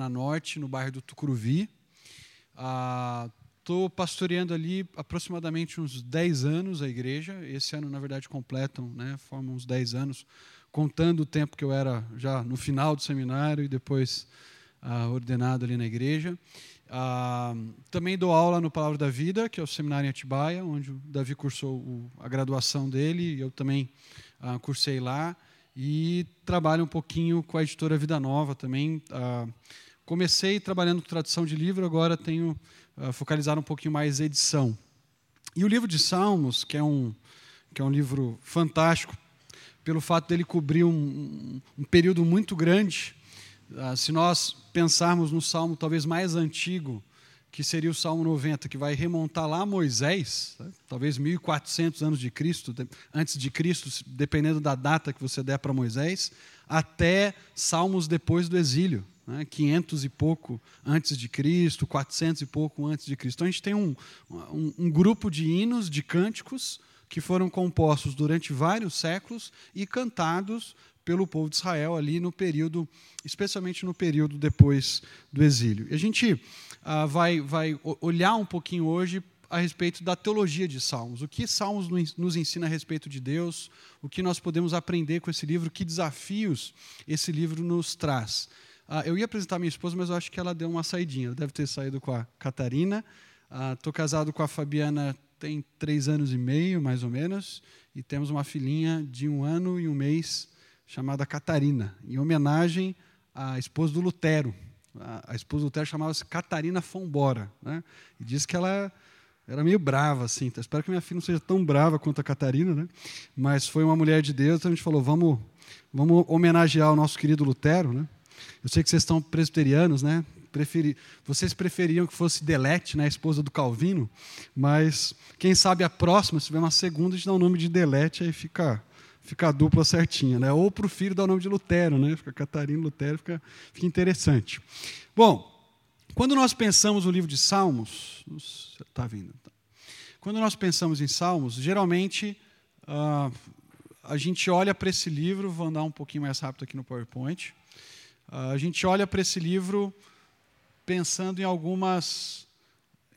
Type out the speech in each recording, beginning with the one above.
na Norte, no bairro do Tucuruvi. Estou ah, pastoreando ali aproximadamente uns 10 anos a igreja. Esse ano, na verdade, completam, né, formam uns 10 anos, contando o tempo que eu era já no final do seminário e depois ah, ordenado ali na igreja. Ah, também dou aula no Palavra da Vida, que é o seminário em Atibaia, onde o Davi cursou o, a graduação dele, e eu também ah, cursei lá. E trabalho um pouquinho com a editora Vida Nova também. Comecei trabalhando com tradução de livro, agora tenho uh, focalizado um pouquinho mais edição. E o livro de Salmos, que é um, que é um livro fantástico, pelo fato dele cobrir um, um período muito grande, uh, se nós pensarmos no salmo talvez mais antigo, que seria o Salmo 90, que vai remontar lá a Moisés, tá? talvez 1400 anos de Cristo, antes de Cristo, dependendo da data que você der para Moisés, até Salmos depois do exílio né, 500 e pouco antes de Cristo, 400 e pouco antes de Cristo. Então a gente tem um, um, um grupo de hinos, de cânticos, que foram compostos durante vários séculos e cantados pelo povo de Israel ali no período, especialmente no período depois do exílio. E a gente ah, vai, vai olhar um pouquinho hoje a respeito da teologia de Salmos. O que Salmos nos ensina a respeito de Deus, o que nós podemos aprender com esse livro, que desafios esse livro nos traz. Ah, eu ia apresentar minha esposa, mas eu acho que ela deu uma saidinha. Ela deve ter saído com a Catarina. Estou ah, casado com a Fabiana tem três anos e meio, mais ou menos, e temos uma filhinha de um ano e um mês chamada Catarina, em homenagem à esposa do Lutero. A, esposa do Lutero chamava-se Catarina Fombora, né? e diz que ela era meio brava, assim. Então, espero que minha filha não seja tão brava quanto a Catarina, né? Mas foi uma mulher de Deus, então a gente falou, vamos, vamos homenagear o nosso querido Lutero, né? Eu sei que vocês estão presbiterianos, né? Preferi... Vocês preferiam que fosse Delete, né, a esposa do Calvino, mas quem sabe a próxima, se tiver uma segunda, a gente dá o nome de Delete, aí fica, fica a dupla certinha. Né? Ou para o filho dar o nome de Lutero, né? fica Catarina Lutero, fica, fica interessante. Bom, quando nós pensamos no livro de Salmos, está vindo. Tá. Quando nós pensamos em Salmos, geralmente uh, a gente olha para esse livro, vou andar um pouquinho mais rápido aqui no PowerPoint. A gente olha para esse livro pensando em algumas,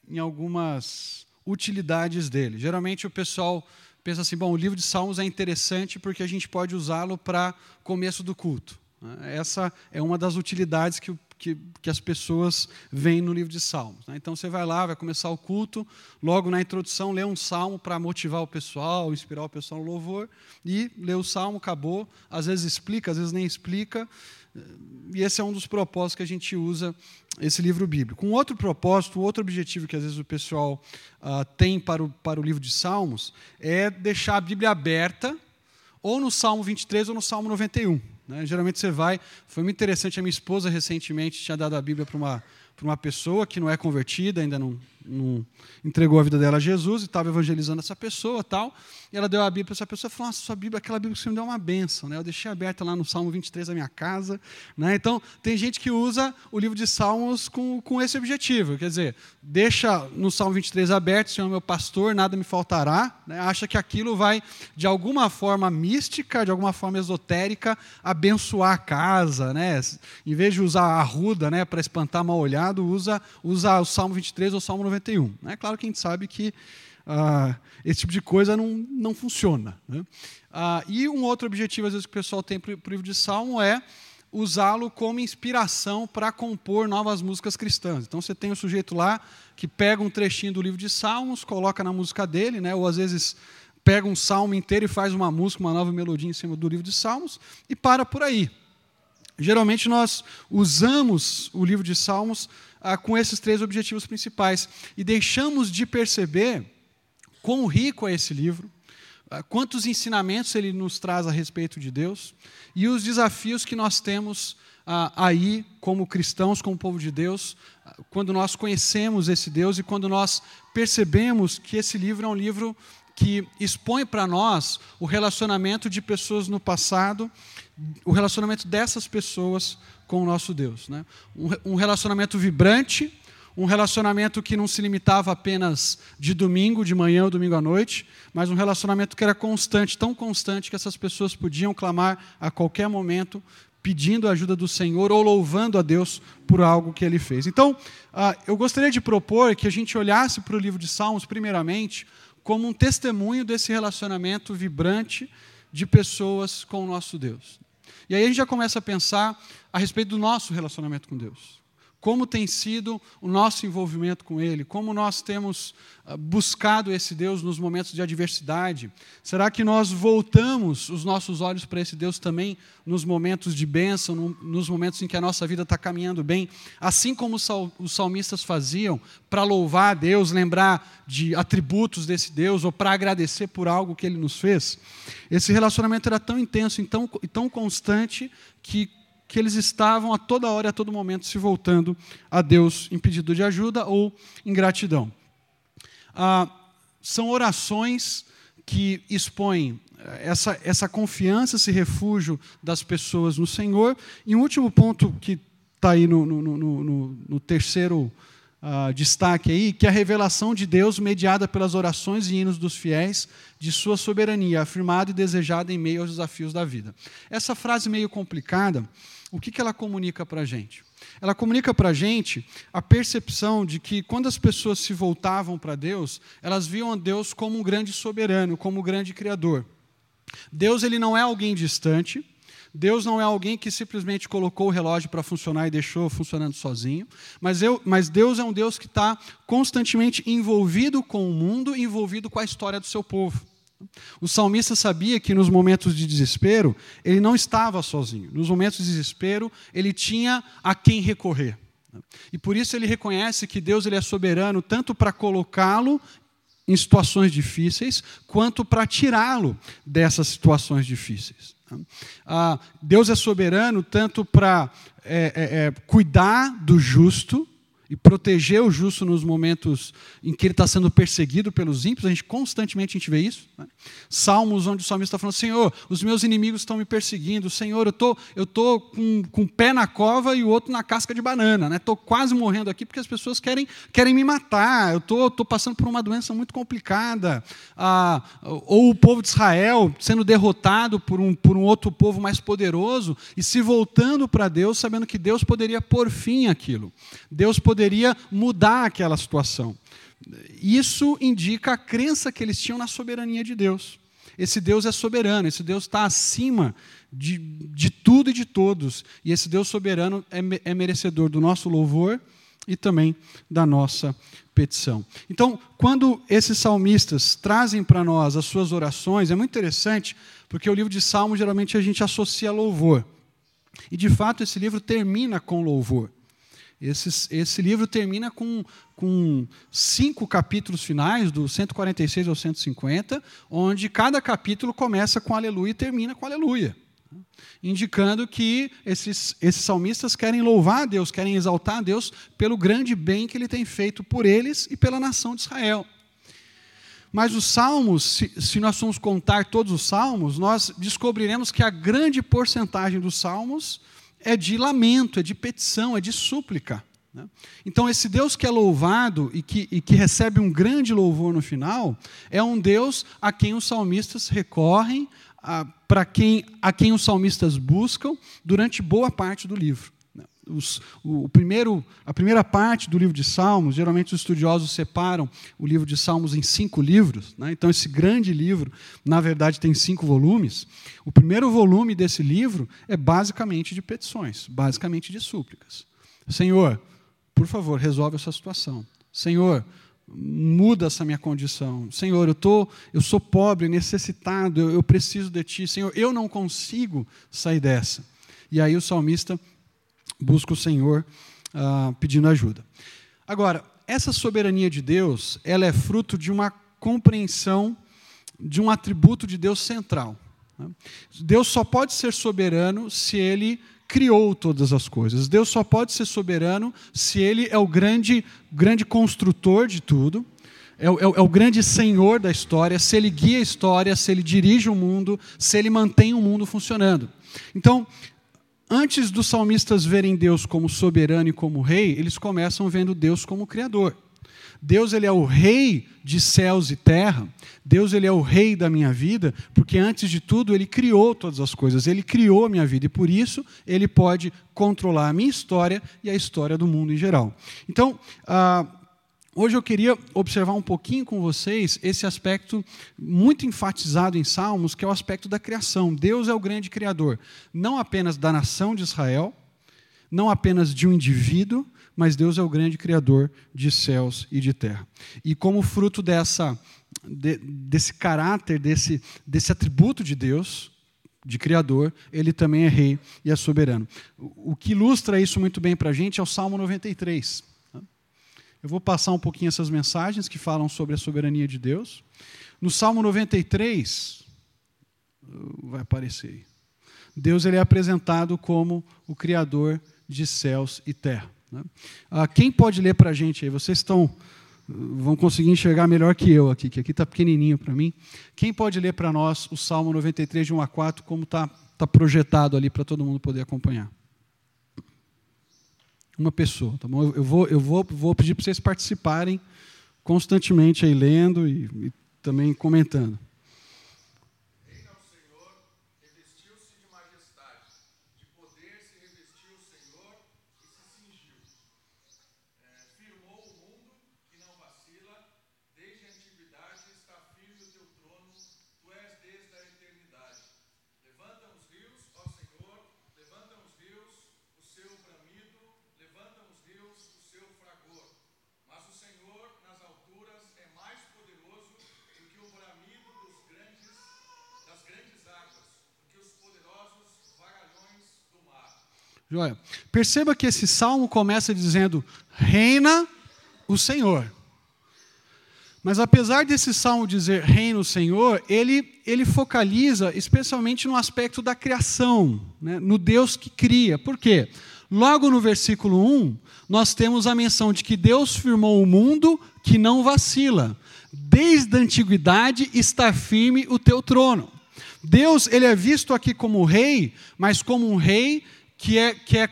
em algumas utilidades dele. Geralmente o pessoal pensa assim: bom, o livro de Salmos é interessante porque a gente pode usá-lo para começo do culto. Essa é uma das utilidades que, que, que as pessoas veem no livro de Salmos. Né? Então você vai lá, vai começar o culto, logo na introdução lê um salmo para motivar o pessoal, inspirar o pessoal no louvor, e lê o salmo, acabou. Às vezes explica, às vezes nem explica. E esse é um dos propósitos que a gente usa esse livro bíblico. Um outro propósito, outro objetivo que às vezes o pessoal uh, tem para o, para o livro de Salmos é deixar a Bíblia aberta, ou no Salmo 23 ou no Salmo 91. Né? Geralmente você vai. Foi muito interessante, a minha esposa recentemente tinha dado a Bíblia para uma, para uma pessoa que não é convertida, ainda não, não entregou a vida dela a Jesus e estava evangelizando essa pessoa tal. E ela deu a Bíblia para essa pessoa e falou: Nossa, sua Bíblia, aquela Bíblia que você me deu é uma benção. Né? Eu deixei aberta lá no Salmo 23 da minha casa. Né? Então, tem gente que usa o livro de Salmos com, com esse objetivo. Quer dizer, deixa no Salmo 23 aberto, Senhor meu pastor, nada me faltará. Né? Acha que aquilo vai, de alguma forma mística, de alguma forma esotérica, abençoar a casa. Né? Em vez de usar a ruda né, para espantar mal usa, usa o Salmo 23 ou o Salmo 91. É claro que a gente sabe que ah, esse tipo de coisa não, não funciona. Né? Ah, e um outro objetivo, às vezes, que o pessoal tem para o livro de Salmo é usá-lo como inspiração para compor novas músicas cristãs. Então você tem o sujeito lá que pega um trechinho do livro de Salmos, coloca na música dele, né? ou às vezes pega um salmo inteiro e faz uma música, uma nova melodia em cima do livro de Salmos e para por aí. Geralmente nós usamos o livro de Salmos ah, com esses três objetivos principais. E deixamos de perceber quão rico é esse livro, ah, quantos ensinamentos ele nos traz a respeito de Deus e os desafios que nós temos ah, aí, como cristãos, como povo de Deus, ah, quando nós conhecemos esse Deus e quando nós percebemos que esse livro é um livro que expõe para nós o relacionamento de pessoas no passado, o relacionamento dessas pessoas com o nosso Deus. Né? Um relacionamento vibrante, um relacionamento que não se limitava apenas de domingo, de manhã ou domingo à noite, mas um relacionamento que era constante, tão constante que essas pessoas podiam clamar a qualquer momento pedindo a ajuda do Senhor ou louvando a Deus por algo que ele fez. Então, ah, eu gostaria de propor que a gente olhasse para o livro de Salmos, primeiramente, como um testemunho desse relacionamento vibrante de pessoas com o nosso Deus. E aí a gente já começa a pensar a respeito do nosso relacionamento com Deus como tem sido o nosso envolvimento com Ele, como nós temos ah, buscado esse Deus nos momentos de adversidade. Será que nós voltamos os nossos olhos para esse Deus também nos momentos de bênção, nos momentos em que a nossa vida está caminhando bem, assim como os salmistas faziam, para louvar a Deus, lembrar de atributos desse Deus ou para agradecer por algo que Ele nos fez? Esse relacionamento era tão intenso e tão, e tão constante que que eles estavam a toda hora e a todo momento se voltando a Deus em pedido de ajuda ou em gratidão. Ah, são orações que expõem eh, essa, essa confiança, esse refúgio das pessoas no Senhor. E um último ponto que está aí no, no, no, no terceiro uh, destaque aí, que é a revelação de Deus mediada pelas orações e hinos dos fiéis de sua soberania, afirmada e desejada em meio aos desafios da vida. Essa frase meio complicada, o que, que ela comunica para a gente? Ela comunica para a gente a percepção de que quando as pessoas se voltavam para Deus, elas viam a Deus como um grande soberano, como um grande criador. Deus ele não é alguém distante, Deus não é alguém que simplesmente colocou o relógio para funcionar e deixou funcionando sozinho, mas, eu, mas Deus é um Deus que está constantemente envolvido com o mundo, envolvido com a história do seu povo. O salmista sabia que nos momentos de desespero, ele não estava sozinho. Nos momentos de desespero, ele tinha a quem recorrer. E por isso ele reconhece que Deus ele é soberano tanto para colocá-lo em situações difíceis, quanto para tirá-lo dessas situações difíceis. Ah, Deus é soberano tanto para é, é, é, cuidar do justo, e proteger o justo nos momentos em que ele está sendo perseguido pelos ímpios, a gente constantemente a gente vê isso. Né? Salmos onde o salmista está falando, Senhor, os meus inimigos estão me perseguindo, Senhor, eu tô, eu tô com, com o pé na cova e o outro na casca de banana, né? Estou quase morrendo aqui porque as pessoas querem, querem me matar, eu tô, tô passando por uma doença muito complicada, ah, ou o povo de Israel sendo derrotado por um, por um outro povo mais poderoso e se voltando para Deus, sabendo que Deus poderia pôr fim àquilo. Deus poderia poderia mudar aquela situação. Isso indica a crença que eles tinham na soberania de Deus. Esse Deus é soberano, esse Deus está acima de, de tudo e de todos. E esse Deus soberano é, é merecedor do nosso louvor e também da nossa petição. Então, quando esses salmistas trazem para nós as suas orações, é muito interessante, porque o livro de Salmos geralmente a gente associa a louvor. E de fato esse livro termina com louvor. Esse, esse livro termina com, com cinco capítulos finais, do 146 ao 150, onde cada capítulo começa com aleluia e termina com aleluia. Indicando que esses, esses salmistas querem louvar a Deus, querem exaltar a Deus pelo grande bem que ele tem feito por eles e pela nação de Israel. Mas os salmos, se, se, nós formos contar todos os salmos, nós descobriremos que a grande porcentagem dos salmos é de lamento, é de petição, é de súplica. Né? Então, esse Deus que é louvado e que, e que recebe um grande louvor no final, é um Deus a quem os salmistas recorrem, para quem, a quem os salmistas buscam durante boa parte do livro. Os, o, primeiro, a primeira parte do livro de Salmos, geralmente os estudiosos separam o livro de Salmos em cinco livros. Né? Então, esse grande livro, na verdade, tem cinco volumes. O primeiro volume desse livro é basicamente de petições, basicamente de súplicas. Senhor, por favor, resolve essa situação. Senhor, muda essa minha condição. Senhor, eu, tô, eu sou pobre, necessitado, eu, eu preciso de Ti. Senhor, eu não consigo sair dessa. E aí o salmista busca o Senhor uh, pedindo ajuda. Agora, essa soberania de Deus, ela é fruto de uma compreensão de um atributo de Deus central. Né? Deus só pode ser soberano se ele criou todas as coisas. Deus só pode ser soberano se ele é o grande, grande construtor de tudo. É é, é o, grande senhor da história, se ele guia a história, se ele dirige o mundo, se ele mantém o mundo funcionando. Então, Antes dos salmistas verem Deus como soberano e como rei, eles começam vendo Deus como criador. Deus ele é o rei de céus e terra. Deus ele é o rei da minha vida, porque antes de tudo ele criou todas as coisas. Ele criou a minha vida e por isso ele pode controlar a minha história e a história do mundo em geral. Então, ah, Hoje eu queria observar um pouquinho com vocês esse aspecto muito enfatizado em Salmos, que é o aspecto da criação. Deus é o grande criador, não apenas da nação de Israel, não apenas de um indivíduo, mas Deus é o grande criador de céus e de terra. E como fruto dessa, de, desse caráter, desse, desse atributo de Deus, de criador, ele também é rei e é soberano. O que ilustra isso muito bem para a gente é o Salmo 93. Eu vou passar um pouquinho essas mensagens que falam sobre a soberania de Deus. No Salmo 93, vai aparecer aí. Deus ele é apresentado como o Criador de céus e terra. Né? Ah, quem pode ler para a gente aí? Vocês estão vão conseguir enxergar melhor que eu aqui, que aqui está pequenininho para mim. Quem pode ler para nós o Salmo 93, de 1 a 4, como está tá projetado ali para todo mundo poder acompanhar? Uma pessoa, tá bom? Eu vou, eu vou, vou pedir para vocês participarem constantemente aí lendo e, e também comentando. Joia. Perceba que esse salmo começa dizendo: Reina o Senhor. Mas apesar desse salmo dizer reina o Senhor, ele, ele focaliza especialmente no aspecto da criação, né? no Deus que cria. Por quê? Logo no versículo 1, nós temos a menção de que Deus firmou o mundo que não vacila. Desde a antiguidade está firme o teu trono. Deus ele é visto aqui como rei, mas como um rei que é, que é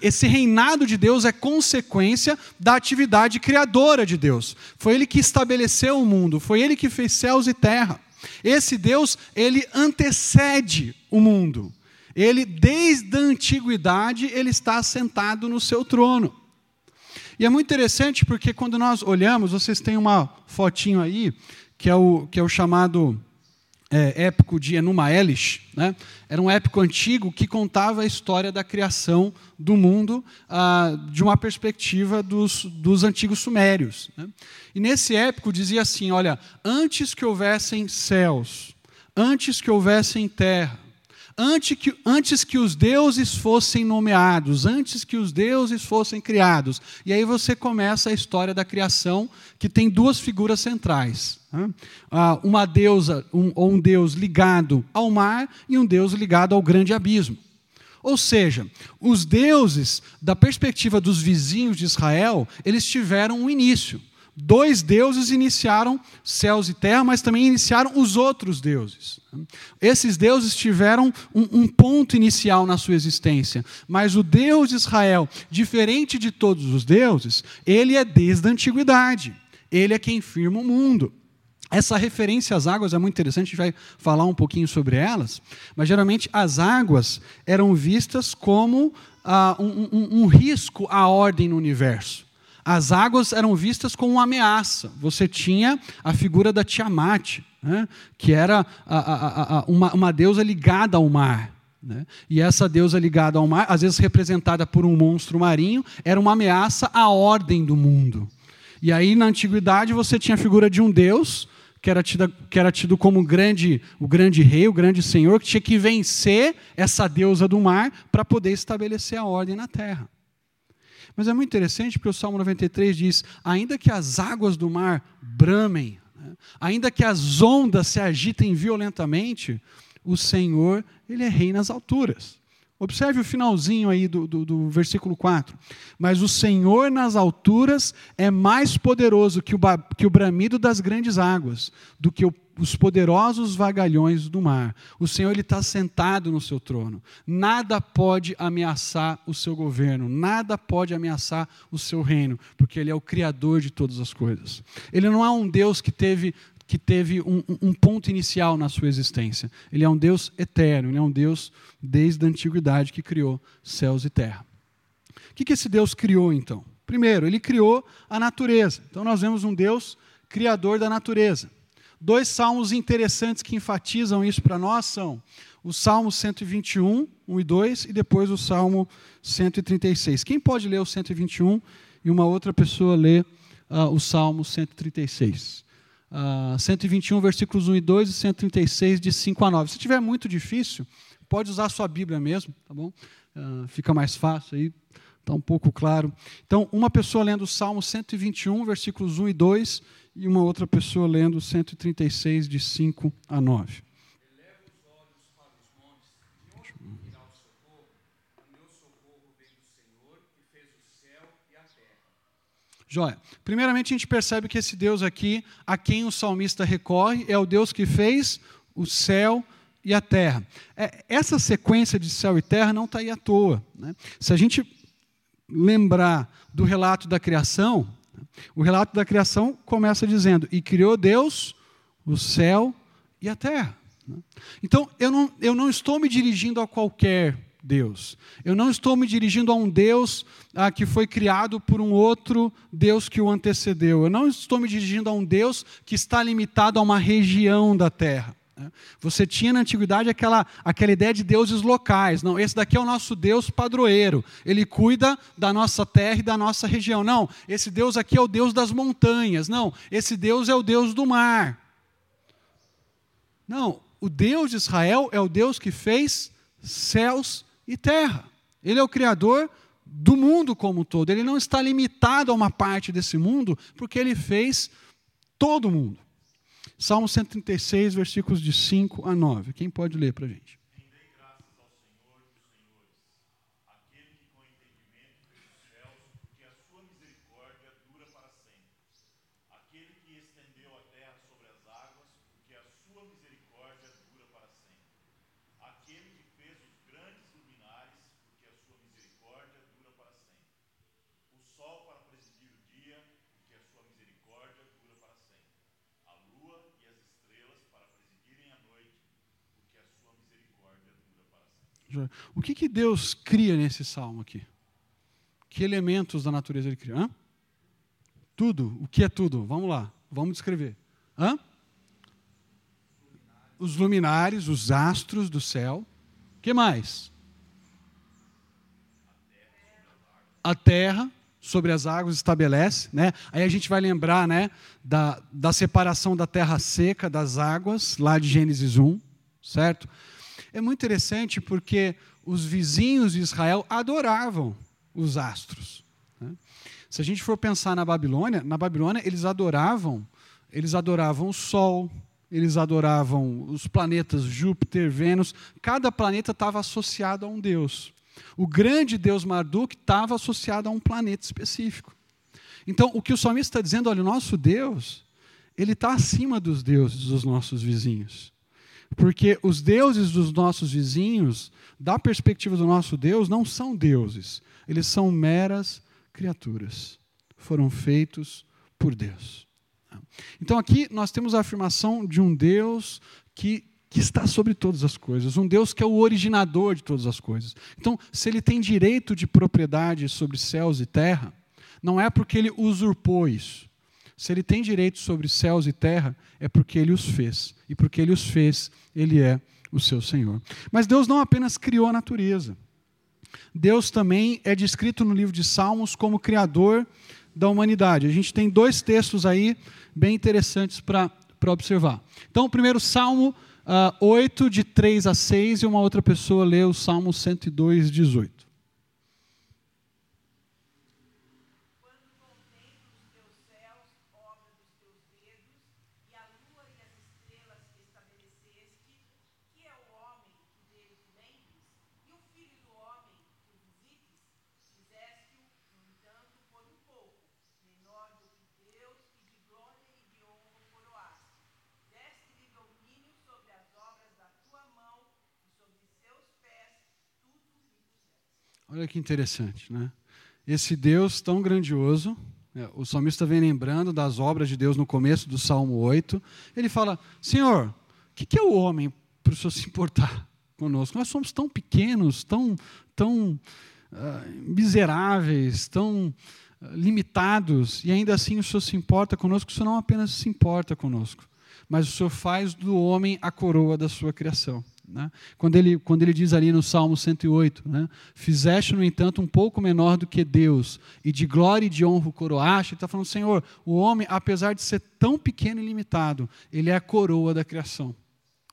esse reinado de Deus é consequência da atividade criadora de Deus. Foi Ele que estabeleceu o mundo, foi Ele que fez céus e terra. Esse Deus, ele antecede o mundo. Ele, desde a antiguidade, ele está assentado no seu trono. E é muito interessante porque quando nós olhamos, vocês têm uma fotinho aí, que é o, que é o chamado é, épico de Enuma Elish, né? era um épico antigo que contava a história da criação do mundo ah, de uma perspectiva dos, dos antigos sumérios. Né? E nesse épico dizia assim: olha, antes que houvessem céus, antes que houvessem terra, antes que, antes que os deuses fossem nomeados, antes que os deuses fossem criados. E aí você começa a história da criação, que tem duas figuras centrais. Né? Uma deusa, um, ou um deus ligado ao mar e um deus ligado ao grande abismo. Ou seja, os deuses, da perspectiva dos vizinhos de Israel, eles tiveram um início dois deuses iniciaram céus e terra, mas também iniciaram os outros deuses. Esses deuses tiveram um, um, ponto inicial na sua existência, mas o Deus de Israel, diferente de todos os deuses, ele é desde a antiguidade. Ele é quem firma o mundo. Essa referência às águas é muito interessante, a gente vai falar um pouquinho sobre elas, mas geralmente as águas eram vistas como ah, um, um, um risco à ordem no universo as águas eram vistas como uma ameaça. Você tinha a figura da Tiamat, né, que era a, a, a, uma, uma, deusa ligada ao mar. Né? E essa deusa ligada ao mar, às vezes representada por um monstro marinho, era uma ameaça à ordem do mundo. E aí, na antiguidade, você tinha a figura de um deus, que era tido, que era tido como grande, o grande rei, o grande senhor, que tinha que vencer essa deusa do mar para poder estabelecer a ordem na terra. Mas é muito interessante porque o Salmo 93 diz: ainda que as águas do mar bramem, né, ainda que as ondas se agitem violentamente, o Senhor, Ele é rei nas alturas. Observe o finalzinho aí do, do, do, versículo 4. Mas o Senhor nas alturas é mais poderoso que o, que o bramido das grandes águas, do que o, os poderosos vagalhões do mar. O Senhor está sentado no seu trono. Nada pode ameaçar o seu governo, nada pode ameaçar o seu reino, porque Ele é o Criador de todas as coisas. Ele não é um Deus que teve que teve um, um, ponto inicial na sua existência. Ele é um Deus eterno, ele é um Deus desde a antiguidade que criou céus e terra. O que, que esse Deus criou então? Primeiro, ele criou a natureza. Então nós vemos um Deus criador da natureza. Dois salmos interessantes que enfatizam isso para nós são o Salmo 121, 1 e 2, e depois o Salmo 136. Quem pode ler o 121 e uma outra pessoa ler uh, o Salmo 136? Uh, 121, versículos 1 e 2, e 136, de 5 a 9. Se tiver muito difícil, pode usar a sua Bíblia mesmo, tá bom? Uh, fica mais fácil aí, está um pouco claro. Então, uma pessoa lendo o Salmo 121, versículos 1 e 2, e uma outra pessoa lendo 136, de 5 a 9. Joia. Primeiramente, a gente percebe que esse Deus aqui, a quem o salmista recorre, é o Deus que fez o céu e a terra. É, essa sequência de céu e terra não está aí à toa. Né? Se a gente lembrar do relato da criação, o relato da criação começa dizendo: E criou Deus o céu e a terra. Então, eu não, eu não estou me dirigindo a qualquer Deus. Eu não estou me dirigindo a um Deus ah, que foi criado por um outro Deus que o antecedeu. Eu não estou me dirigindo a um Deus que está limitado a uma região da terra. Né? Você tinha na antiguidade aquela, aquela ideia de deuses locais. Não, esse daqui é o nosso Deus padroeiro. Ele cuida da nossa terra e da nossa região. Não, esse Deus aqui é o Deus das montanhas. Não, esse Deus é o Deus do mar. Não, o Deus de Israel é o Deus que fez céus e terra. Ele é o Criador do mundo como um todo. Ele não está limitado a uma parte desse mundo, porque ele fez todo mundo. Salmo 136, versículos de 5 a 9. Quem pode ler para a gente? O que, que Deus cria nesse salmo aqui? Que elementos da natureza ele cria? Hã? Tudo. O que é tudo? Vamos lá, vamos descrever. Hã? Os luminares, os astros do céu. O que mais? A terra sobre as águas estabelece, né? Aí a gente vai lembrar, né, da, da separação da terra seca das águas, lá de Gênesis 1, certo? É muito interessante porque os vizinhos de Israel adoravam os astros. Né? Se a gente for pensar na Babilônia, na Babilônia eles adoravam, eles adoravam o Sol, eles adoravam os planetas Júpiter, Vênus. Cada planeta estava associado a um deus. O grande deus Marduk estava associado a um planeta específico. Então, o que o salmista está dizendo, olha, o nosso Deus, ele está acima dos deuses dos nossos vizinhos. Porque os deuses dos nossos vizinhos, da perspectiva do nosso Deus, não são deuses. Eles são meras criaturas. Foram feitos por Deus. Então aqui nós temos a afirmação de um Deus que, que está sobre todas as coisas, um Deus que é o originador de todas as coisas. Então, se ele tem direito de propriedade sobre céus e terra, não é porque ele usurpou isso. Se ele tem direito sobre céus e terra, é porque ele os fez. E porque ele os fez, ele é o seu Senhor. Mas Deus não apenas criou a natureza. Deus também é descrito no livro de Salmos como criador da humanidade. A gente tem dois textos aí bem interessantes para observar. Então, o primeiro Salmo uh, ah, 8, de 3 a 6, e uma outra pessoa lê o Salmo 102, 18. Olha que interessante, né? Esse Deus tão grandioso, né? o salmista vem lembrando das obras de Deus no começo do Salmo 8. Ele fala: Senhor, o que, que é o homem para o Senhor se importar conosco? Nós somos tão pequenos, tão, tão uh, miseráveis, tão uh, limitados, e ainda assim o Senhor se importa conosco. O Senhor não apenas se importa conosco, mas o Senhor faz do homem a coroa da sua criação. Né? Quando, ele, quando ele diz ali no Salmo 108, né? fizeste, no entanto, um pouco menor do que Deus, e de glória e de honra o coroaste, ele está falando, Senhor, o homem, apesar de ser tão pequeno e limitado, ele é a coroa da criação.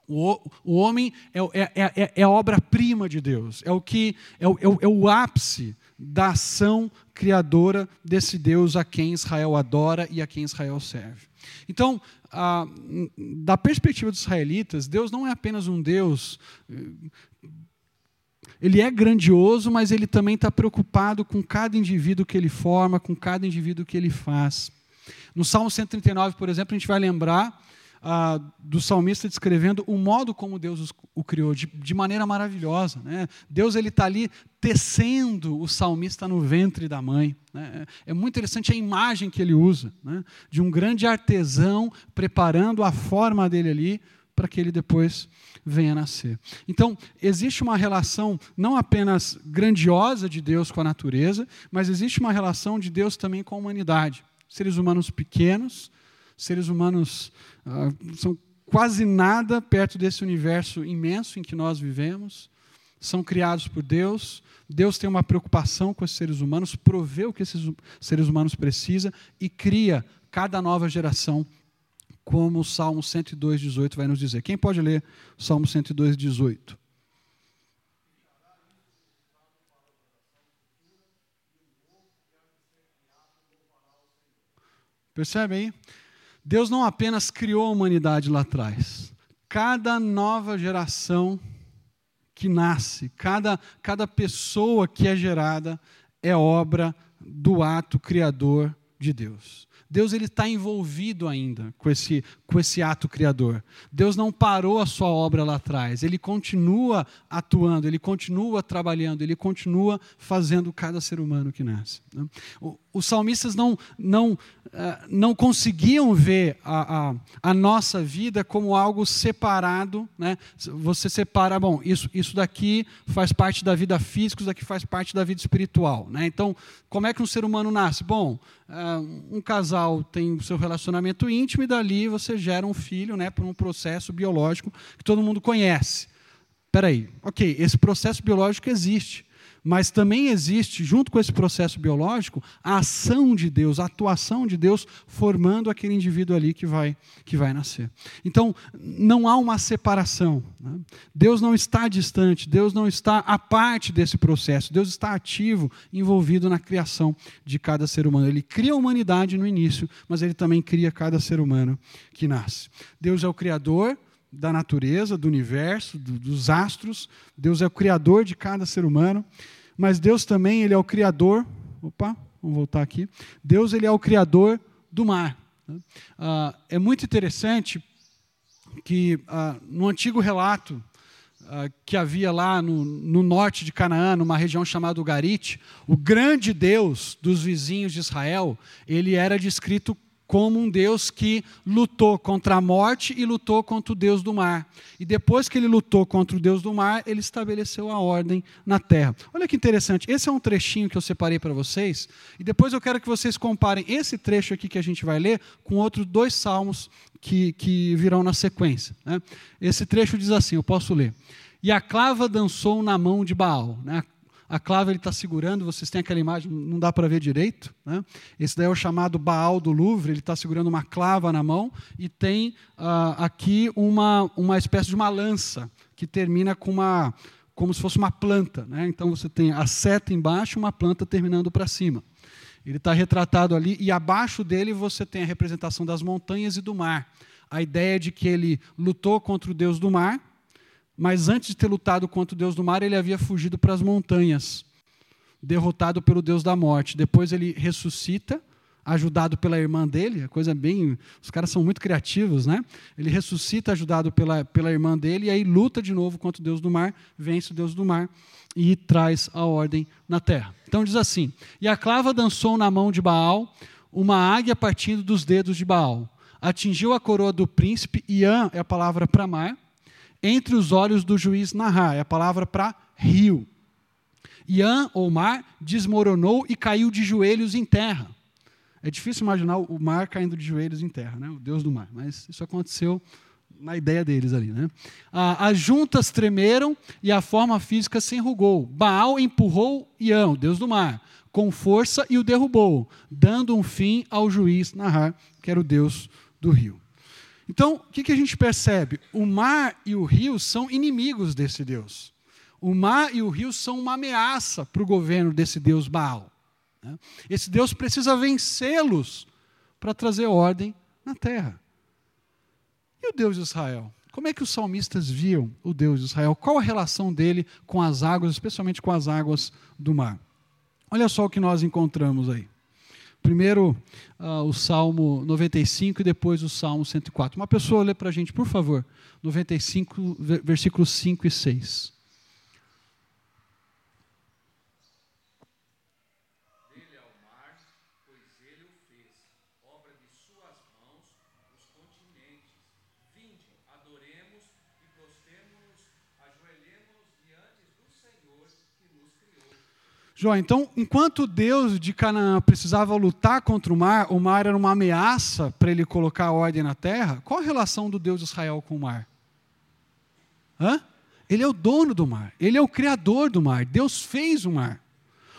O, o homem é, é, é, é a obra-prima de Deus, é o que é o, é o, é o ápice da ação criadora desse Deus a quem Israel adora e a quem Israel serve. Então, a, da perspectiva dos israelitas, Deus não é apenas um Deus. Ele é grandioso, mas ele também está preocupado com cada indivíduo que ele forma, com cada indivíduo que ele faz. No Salmo 139, por exemplo, a gente vai lembrar ah, do salmista descrevendo o modo como Deus o criou, de, de maneira maravilhosa. Né? Deus ele está ali tecendo o salmista no ventre da mãe. Né? É muito interessante a imagem que ele usa, né? de um grande artesão preparando a forma dele ali para que ele depois venha nascer. Então, existe uma relação não apenas grandiosa de Deus com a natureza, mas existe uma relação de Deus também com a humanidade. Seres humanos pequenos, seres humanos ah, são quase nada perto desse universo imenso em que nós vivemos. São criados por Deus. Deus tem uma preocupação com esses seres humanos, provê o que esses seres humanos precisam e cria cada nova geração, como o Salmo 102, 18 vai nos dizer. Quem pode ler o Salmo 102, 18? Percebe aí? Deus não apenas criou a humanidade lá atrás. Cada nova geração que nasce, cada, cada pessoa que é gerada, é obra do ato criador de Deus. Deus ele está envolvido ainda com esse, com esse ato criador. Deus não parou a sua obra lá atrás. Ele continua atuando, ele continua trabalhando, ele continua fazendo cada ser humano que nasce. Né? Os salmistas não, não, eh, não conseguiam ver a, a, a nossa vida como algo separado. Né? Você separa, bom, isso, isso daqui faz parte da vida física, isso daqui faz parte da vida espiritual. Né? Então, como é que um ser humano nasce? Bom, um casal tem o seu relacionamento íntimo e dali você gera um filho né, por um processo biológico que todo mundo conhece. Espera aí, ok, esse processo biológico existe. Mas também existe, junto com esse processo biológico, a ação de Deus, a atuação de Deus formando aquele indivíduo ali que vai, que vai nascer. Então, não há uma separação. Né? Deus não está distante, Deus não está à parte desse processo. Deus está ativo, envolvido na criação de cada ser humano. Ele cria a humanidade no início, mas ele também cria cada ser humano que nasce. Deus é o Criador da natureza, do universo, do, dos astros. Deus é o criador de cada ser humano, mas Deus também ele é o criador. Opa, vamos voltar aqui. Deus ele é o criador do mar. Ah, é muito interessante que ah, no antigo relato ah, que havia lá no, no, norte de Canaã, numa região chamada Garite, o grande Deus dos vizinhos de Israel, ele era descrito como um Deus que lutou contra a morte e lutou contra o Deus do mar. E depois que ele lutou contra o Deus do mar, ele estabeleceu a ordem na terra. Olha que interessante, esse é um trechinho que eu separei para vocês, e depois eu quero que vocês comparem esse trecho aqui que a gente vai ler com outros dois salmos que, que virão na sequência. Né? Esse trecho diz assim: eu posso ler. E a clava dançou na mão de Baal. Né? A clava ele está segurando, vocês têm aquela imagem, não dá para ver direito. Né? Esse daí é o chamado Baal do Louvre, ele está segurando uma clava na mão e tem uh, aqui uma, uma espécie de uma lança que termina com uma, como se fosse uma planta. Né? Então você tem a seta embaixo e uma planta terminando para cima. Ele está retratado ali e abaixo dele você tem a representação das montanhas e do mar. A ideia de que ele lutou contra o deus do mar, mas antes de ter lutado contra o Deus do mar, ele havia fugido para as montanhas, derrotado pelo Deus da morte. Depois ele ressuscita ajudado pela irmã dele, a coisa bem. Os caras são muito criativos, né? Ele ressuscita, ajudado pela, pela irmã dele, e aí luta de novo contra o Deus do mar, vence o Deus do mar e traz a ordem na terra. Então diz assim: E a clava dançou na mão de Baal, uma águia partindo dos dedos de Baal. Atingiu a coroa do príncipe, Ian é a palavra para mar, entre os olhos do juiz Nahar, é a palavra para rio. Ian, ou mar, desmoronou e caiu de joelhos em terra. É difícil imaginar o mar caindo de joelhos em terra, né? o Deus do mar, mas isso aconteceu na ideia deles ali. Né? Ah, as juntas tremeram e a forma física se enrugou. Baal empurrou Ian, o Deus do mar, com força e o derrubou, dando um fim ao juiz Nahar, que era o Deus do rio. Então, o que, que a gente percebe? O mar e o rio são inimigos desse Deus. O mar e o rio são uma ameaça para o governo desse Deus Baal. Né? Esse Deus precisa vencê-los para trazer ordem na terra. E o Deus de Israel? Como é que os salmistas viam o Deus de Israel? Qual a relação dele com as águas, especialmente com as águas do mar? Olha só o que nós encontramos aí. Primeiro uh, o Salmo 95 e depois o Salmo 104. Uma pessoa lê para a gente, por favor, 95, versículos 5 e 6. Então, enquanto Deus de Canaã precisava lutar contra o mar, o mar era uma ameaça para ele colocar ordem na terra, qual a relação do Deus de Israel com o mar? Hã? Ele é o dono do mar, ele é o criador do mar, Deus fez o mar.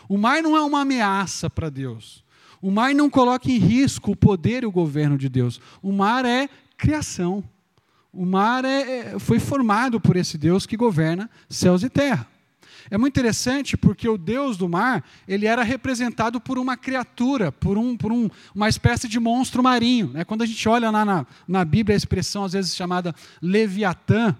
O mar não é uma ameaça para Deus. O mar não coloca em risco o poder e o governo de Deus. O mar é criação. O mar é, é foi formado por esse Deus que governa céus e terra. É muito interessante porque o Deus do mar, ele era representado por uma criatura, por, um, por um, uma espécie de monstro marinho. Né? Quando a gente olha lá na, na Bíblia a expressão, às vezes chamada Leviatã,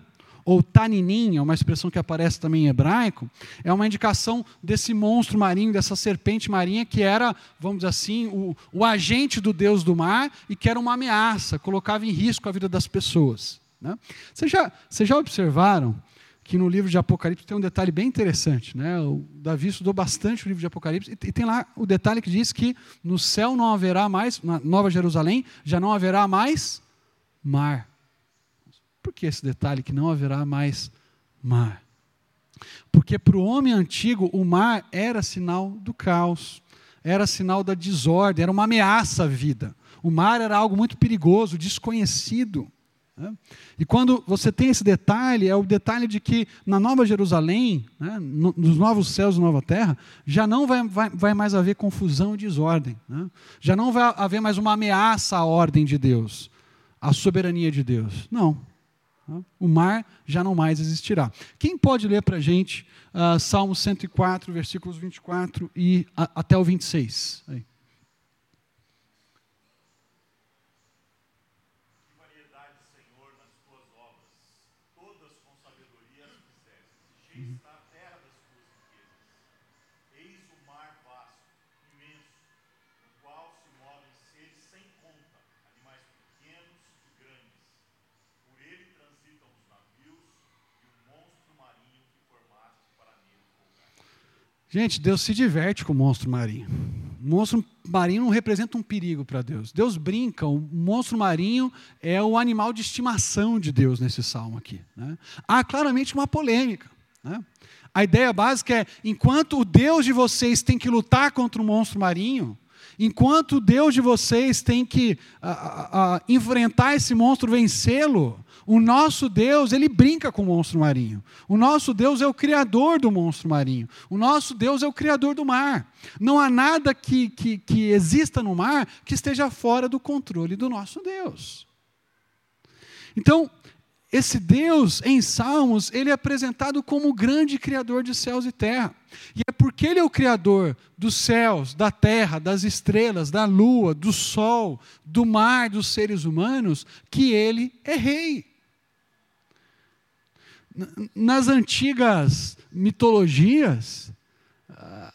ou Taninim, é uma expressão que aparece também em hebraico, é uma indicação desse monstro marinho, dessa serpente marinha, que era, vamos dizer assim, o, o agente do Deus do mar e que era uma ameaça, colocava em risco a vida das pessoas. Né? Já, vocês já observaram que no livro de Apocalipse tem um detalhe bem interessante. Né? O Davi estudou bastante o livro de Apocalipse, e tem lá o detalhe que diz que no céu não haverá mais, na Nova Jerusalém, já não haverá mais mar. Por que esse detalhe que não haverá mais mar? Porque para o homem antigo o mar era sinal do caos, era sinal da desordem, era uma ameaça à vida. O mar era algo muito perigoso, desconhecido. Né? E quando você tem esse detalhe, é o detalhe de que na Nova Jerusalém, né, nos novos céus e nova terra, já não vai, vai, vai mais haver confusão e desordem. Né? Já não vai haver mais uma ameaça à ordem de Deus, à soberania de Deus. Não. Né? O mar já não mais existirá. Quem pode ler para a gente uh, Salmo 104, versículos 24 e a, até o 26? Aí. Gente, Deus se diverte com o monstro marinho. O monstro marinho não representa um perigo para Deus. Deus brinca, o monstro marinho é o animal de estimação de Deus nesse salmo aqui. Né? Há claramente uma polêmica. Né? A ideia básica é: enquanto o Deus de vocês tem que lutar contra o monstro marinho, enquanto o Deus de vocês tem que a, a, enfrentar esse monstro, vencê-lo, o nosso Deus, ele brinca com o monstro marinho. O nosso Deus é o criador do monstro marinho. O nosso Deus é o criador do mar. Não há nada que, que, que exista no mar que esteja fora do controle do nosso Deus. Então, esse Deus, em Salmos, ele é apresentado como o grande criador de céus e terra. E é porque ele é o criador dos céus, da terra, das estrelas, da lua, do sol, do mar, dos seres humanos, que ele é rei. Nas antigas mitologias,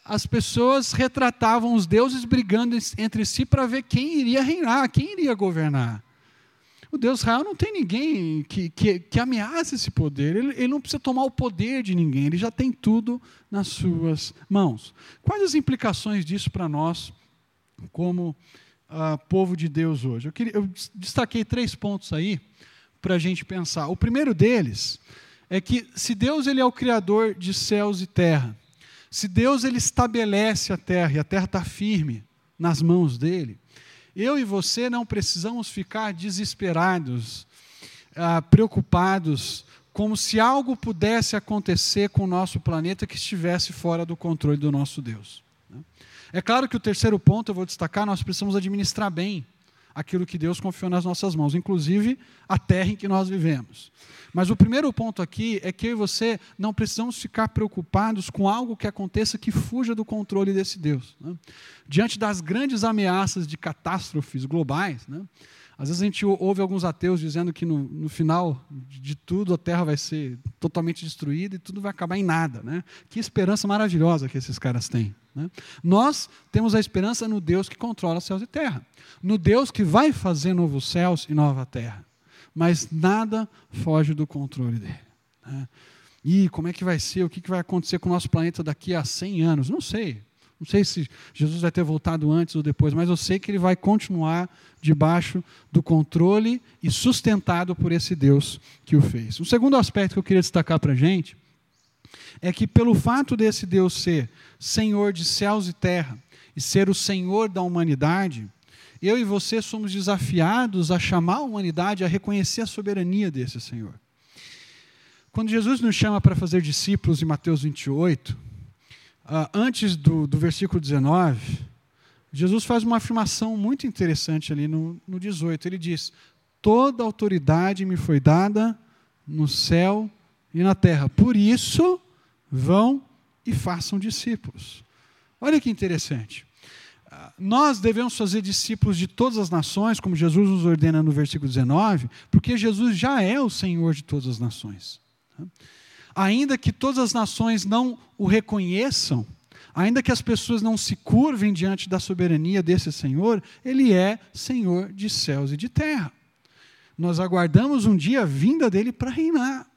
as pessoas retratavam os deuses brigando entre si para ver quem iria reinar, quem iria governar. O Deus Israel não tem ninguém que, que, que ameace esse poder, ele, ele, não precisa tomar o poder de ninguém, ele já tem tudo nas suas mãos. Quais as implicações disso para nós, como uh, povo de Deus hoje? Eu, queria, eu destaquei três pontos aí para a gente pensar. O primeiro deles é que se Deus ele é o criador de céus e terra, se Deus ele estabelece a terra e a terra está firme nas mãos dele, eu e você não precisamos ficar desesperados, ah, preocupados, como se algo pudesse acontecer com o nosso planeta que estivesse fora do controle do nosso Deus. Né? É claro que o terceiro ponto eu vou destacar: nós precisamos administrar bem aquilo que Deus confiou nas nossas mãos, inclusive a terra em que nós vivemos. Mas o primeiro ponto aqui é que eu e você não precisamos ficar preocupados com algo que aconteça que fuja do controle desse Deus. Né? Diante das grandes ameaças de catástrofes globais, né? às vezes a gente ouve alguns ateus dizendo que no, no, final de tudo a Terra vai ser totalmente destruída e tudo vai acabar em nada. Né? Que esperança maravilhosa que esses caras têm. Né? Nós temos a esperança no Deus que controla céus e terra, no Deus que vai fazer novos céus e nova terra mas nada foge do controle dele. Né? E como é que vai ser? O que vai acontecer com o nosso planeta daqui a 100 anos? Não sei. Não sei se Jesus vai ter voltado antes ou depois, mas eu sei que ele vai continuar debaixo do controle e sustentado por esse Deus que o fez. O segundo aspecto que eu queria destacar para a gente é que, pelo fato desse Deus ser Senhor de céus e terra e ser o Senhor da humanidade, eu e você somos desafiados a chamar a humanidade a reconhecer a soberania desse Senhor. Quando Jesus nos chama para fazer discípulos em Mateus 28, ah, antes do, do versículo 19, Jesus faz uma afirmação muito interessante ali no, no 18. Ele diz: Toda autoridade me foi dada no céu e na terra. Por isso, vão e façam discípulos. Olha que interessante nós devemos fazer discípulos de todas as nações, como Jesus nos ordena no versículo 19, porque Jesus já é o Senhor de todas as nações. Ainda que todas as nações não o reconheçam, ainda que as pessoas não se curvem diante da soberania desse Senhor, ele é Senhor de céus e de terra. Nós aguardamos um dia a vinda dele para reinar.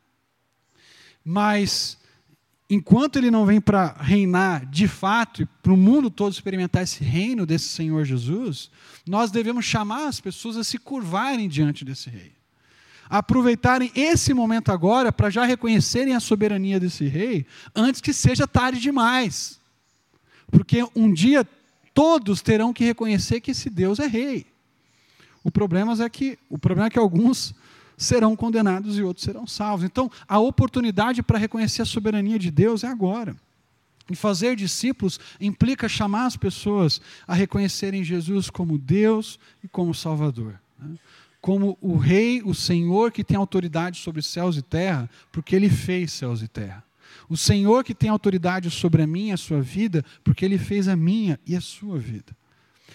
Mas enquanto ele não vem para reinar de fato e para o mundo todo experimentar esse reino desse Senhor Jesus, nós devemos chamar as pessoas a se curvarem diante desse rei. Aproveitarem esse momento agora para já reconhecerem a soberania desse rei, antes que seja tarde demais. Porque um dia todos terão que reconhecer que esse Deus é rei. O problema é que, o problema é que alguns serão condenados e outros serão salvos. Então, a oportunidade para reconhecer a soberania de Deus é agora. E fazer discípulos implica chamar as pessoas a reconhecerem Jesus como Deus e como Salvador. Né? Como o Rei, o Senhor que tem autoridade sobre céus e terra, porque Ele fez céus e terra. O Senhor que tem autoridade sobre a minha e a sua vida, porque Ele fez a minha e a sua vida.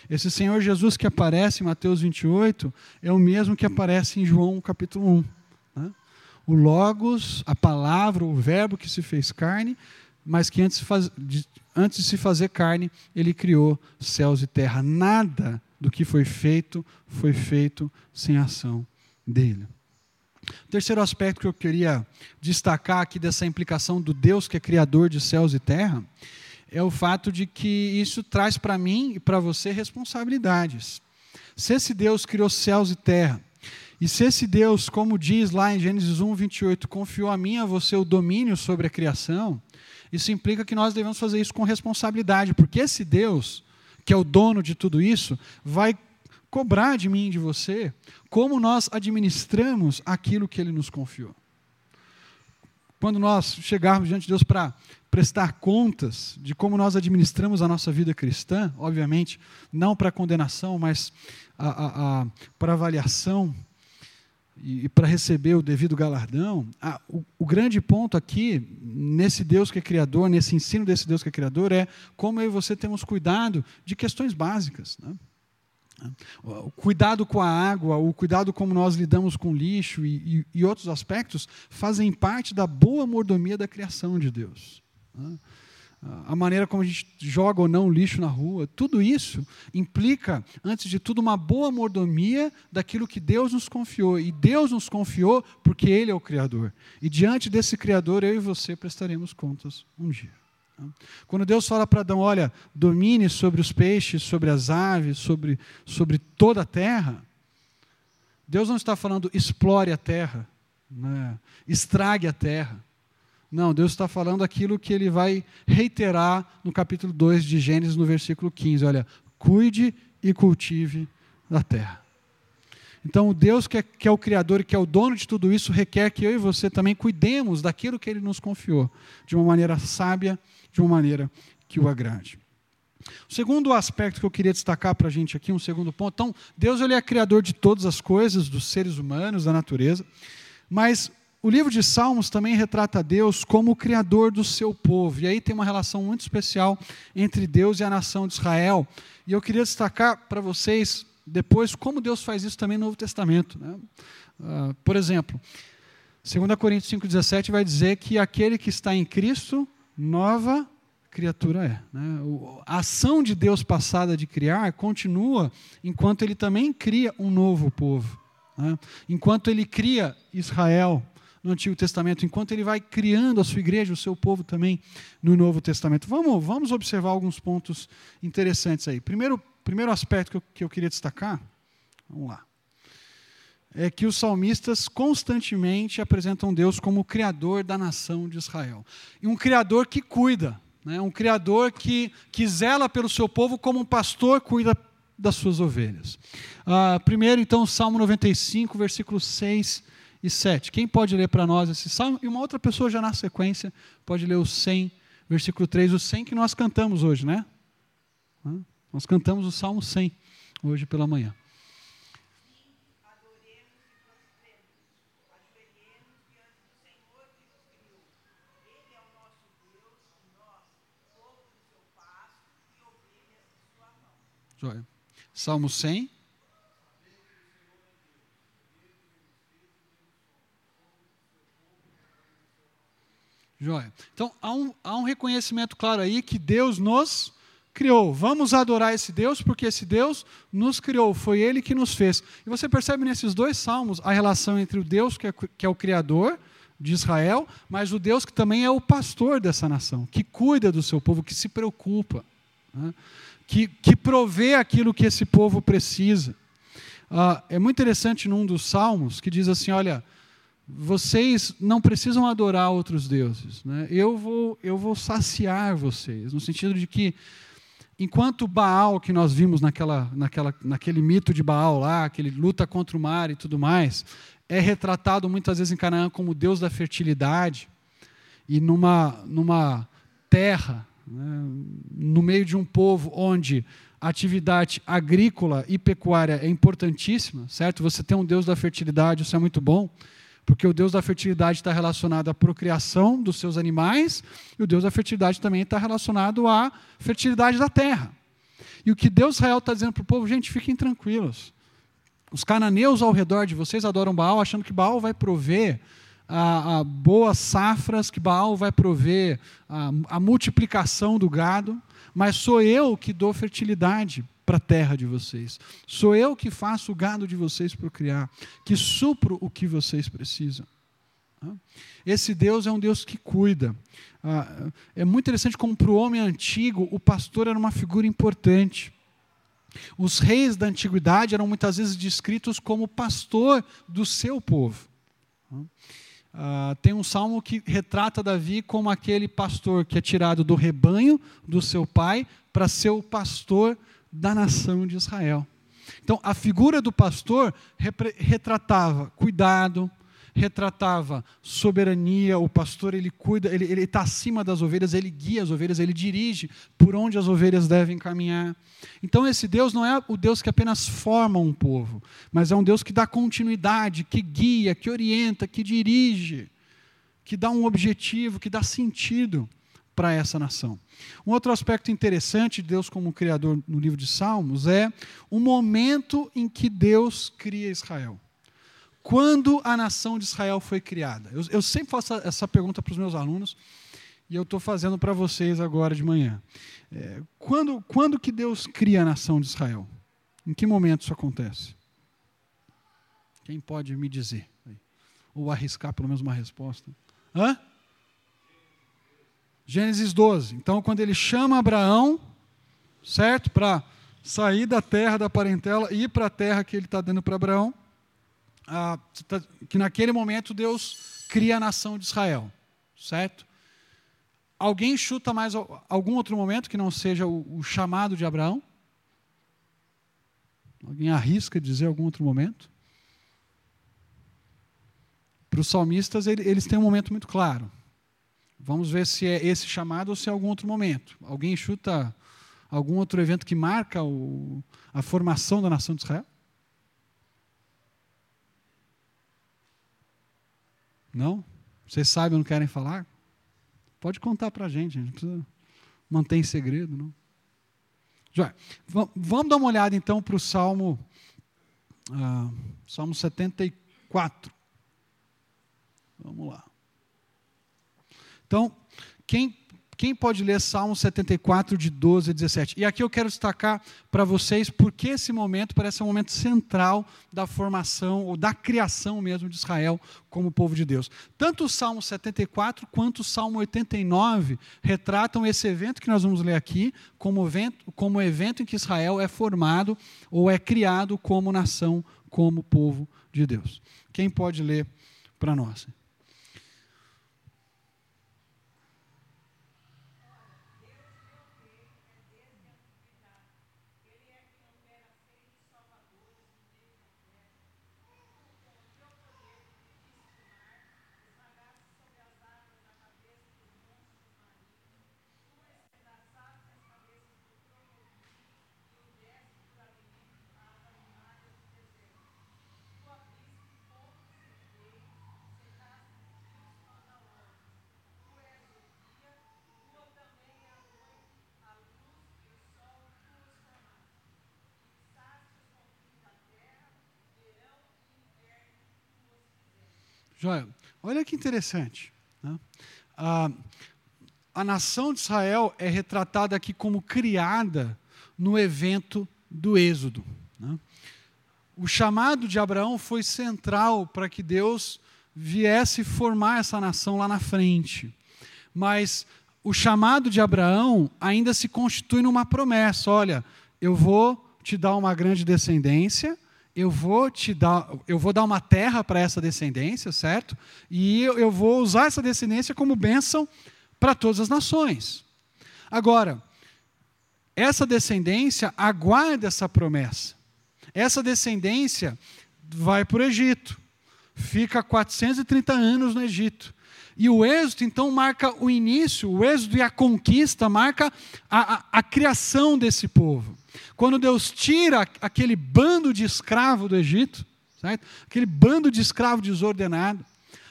Esse Senhor Jesus que aparece em Mateus 28 é o mesmo que aparece em João capítulo 1. Né? O Logos, a palavra, o Verbo que se fez carne, mas que antes de, faz, de, antes de se fazer carne, ele criou céus e terra. Nada do que foi feito foi feito sem ação dele. O terceiro aspecto que eu queria destacar aqui dessa implicação do Deus que é criador de céus e terra é o fato de que isso traz para mim e para você responsabilidades. Se esse Deus criou céus e terra, e se esse Deus, como diz lá em Gênesis 1, 28, confiou a mim e a você o domínio sobre a criação, isso implica que nós devemos fazer isso com responsabilidade, porque esse Deus, que é o dono de tudo isso, vai cobrar de mim e de você como nós administramos aquilo que ele nos confiou. Quando nós chegarmos diante de Deus para prestar contas de como nós administramos a nossa vida cristã, obviamente, não para condenação, mas a, a, a, para avaliação e, e para receber o devido galardão. O, o, grande ponto aqui, nesse Deus que é Criador, nesse ensino desse Deus que é Criador, é como eu e você temos cuidado de questões básicas. Né? O cuidado com a água, o cuidado como nós lidamos com lixo e, e, e outros aspectos fazem parte da boa mordomia da criação de Deus. Né? a maneira como a gente joga ou não lixo na rua, tudo isso implica, antes de tudo, uma boa mordomia daquilo que Deus nos confiou. E Deus nos confiou porque Ele é o Criador. E diante desse Criador, eu e você prestaremos contas um dia. Quando Deus fala para Adão, olha, domine sobre os peixes, sobre as aves, sobre, sobre toda a terra, Deus não está falando explore a terra, né? estrague a terra. Não, Deus está falando aquilo que ele vai reiterar no capítulo 2 de Gênesis, no versículo 15. Olha, cuide e cultive da terra. Então, o Deus que é, que é, o Criador e que é o dono de tudo isso requer que eu e você também cuidemos daquilo que Ele nos confiou, de uma maneira sábia, de uma maneira que o agrade. O segundo aspecto que eu queria destacar para a gente aqui, um segundo ponto. Então, Deus ele é criador de todas as coisas, dos seres humanos, da natureza, mas o livro de Salmos também retrata Deus como o criador do seu povo. E aí tem uma relação muito especial entre Deus e a nação de Israel. E eu queria destacar para vocês depois como Deus faz isso também no Novo Testamento. Né? Uh, por exemplo, 2 Coríntios 5,17 vai dizer que aquele que está em Cristo, nova criatura é. Né? A ação de Deus passada de criar continua enquanto ele também cria um novo povo. Né? Enquanto ele cria Israel no Antigo Testamento, enquanto ele vai criando a sua igreja, o seu povo também no Novo Testamento. Vamos, vamos observar alguns pontos interessantes aí. Primeiro, primeiro aspecto que eu, que eu queria destacar, vamos lá, é que os salmistas constantemente apresentam Deus como o criador da nação de Israel. E um criador que cuida, né? um criador que, que zela pelo seu povo como um pastor cuida das suas ovelhas. Uh, primeiro, então, Salmo 95, versículo 6 e 7. Quem pode ler para nós esse salmo? E uma outra pessoa já na sequência pode ler o 100, versículo 3, o 100 que nós cantamos hoje, né? Nós cantamos o salmo 100 hoje pela manhã. Joia. Salmo 100. Joia. Então, há um, há um reconhecimento claro aí que Deus nos criou. Vamos adorar esse Deus porque esse Deus nos criou, foi Ele que nos fez. E você percebe nesses dois salmos a relação entre o Deus que é, que é o Criador de Israel, mas o Deus que também é o pastor dessa nação, que cuida do seu povo, que se preocupa, né? que, que provê aquilo que esse povo precisa. Ah, é muito interessante num dos salmos que diz assim: olha vocês não precisam adorar outros deuses. Né? Eu, vou, eu vou saciar vocês, no sentido de que, enquanto Baal, que nós vimos naquela, naquela, naquele mito de Baal lá, que ele luta contra o mar e tudo mais, é retratado muitas vezes em Canaã como deus da fertilidade, e numa, numa terra, né, no meio de um povo onde a atividade agrícola e pecuária é importantíssima, certo? Você tem um deus da fertilidade, isso é muito bom porque o Deus da fertilidade está relacionado à procriação dos seus animais, e o Deus da fertilidade também está relacionado à fertilidade da terra. E o que Deus Israel está dizendo para o povo, gente, fiquem tranquilos. Os cananeus ao redor de vocês adoram Baal, achando que Baal vai prover a, a boas safras, que Baal vai prover a, a multiplicação do gado, mas sou eu que dou fertilidade para a terra de vocês. Sou eu que faço o gado de vocês procriar, que supro o que vocês precisam. Esse Deus é um Deus que cuida. Ah, é muito interessante como para o homem antigo o pastor era uma figura importante. Os reis da antiguidade eram muitas vezes descritos como pastor do seu povo. Uh, tem um salmo que retrata Davi como aquele pastor que é tirado do rebanho do seu pai para ser o pastor da nação de Israel. Então, a figura do pastor retratava cuidado, retratava soberania. O pastor ele cuida, ele está acima das ovelhas, ele guia as ovelhas, ele dirige por onde as ovelhas devem caminhar. Então, esse Deus não é o Deus que apenas forma um povo, mas é um Deus que dá continuidade, que guia, que orienta, que dirige, que dá um objetivo, que dá sentido para essa nação. Um outro aspecto interessante de Deus como Criador no livro de Salmos é o momento em que Deus cria Israel. Quando a nação de Israel foi criada? Eu, eu sempre faço essa pergunta para os meus alunos e eu estou fazendo para vocês agora de manhã. É, quando, quando que Deus cria a nação de Israel? Em que momento isso acontece? Quem pode me dizer? Ou arriscar pelo menos uma resposta? Hã? Gênesis 12. Então, quando ele chama Abraão, certo? Para sair da terra da parentela e ir para a terra que ele está dando para Abraão, ah, que naquele momento Deus cria a nação de Israel, certo? Alguém chuta mais algum outro momento que não seja o, o chamado de Abraão? Alguém arrisca dizer algum outro momento? Para os salmistas, eles têm um momento muito claro. Vamos ver se é esse chamado ou se é algum outro momento. Alguém chuta algum outro evento que marca o, a formação da nação de Israel? Não? Vocês sabem não querem falar? Pode contar para a gente, gente precisa manter em segredo, não? Já, vamos dar uma olhada então para o Salmo, uh, Salmo 74. Vamos lá. Então, quem quem pode ler Salmo 74, de 12 a 17? E aqui eu quero destacar para vocês porque esse momento parece um momento central da formação, ou da criação mesmo de Israel como povo de Deus. Tanto o Salmo 74 quanto o Salmo 89 retratam esse evento que nós vamos ler aqui como evento, como evento em que Israel é formado ou é criado como nação, como povo de Deus. Quem pode ler para nós? Joia, olha que interessante. Né? A, a nação de Israel é retratada aqui como criada no evento do Êxodo. Né? O chamado de Abraão foi central para que Deus viesse formar essa nação lá na frente. Mas o chamado de Abraão ainda se constitui numa promessa: olha, eu vou te dar uma grande descendência eu vou te dar, eu vou dar uma terra para essa descendência, certo? E eu, vou usar essa descendência como bênção para todas as nações. Agora, essa descendência aguarda essa promessa. Essa descendência vai para o Egito, fica 430 anos no Egito. E o êxodo, então, marca o início, o êxodo e a conquista marca a, a, a criação desse povo. Quando Deus tira aquele bando de escravo do Egito, certo? aquele bando de escravo desordenado,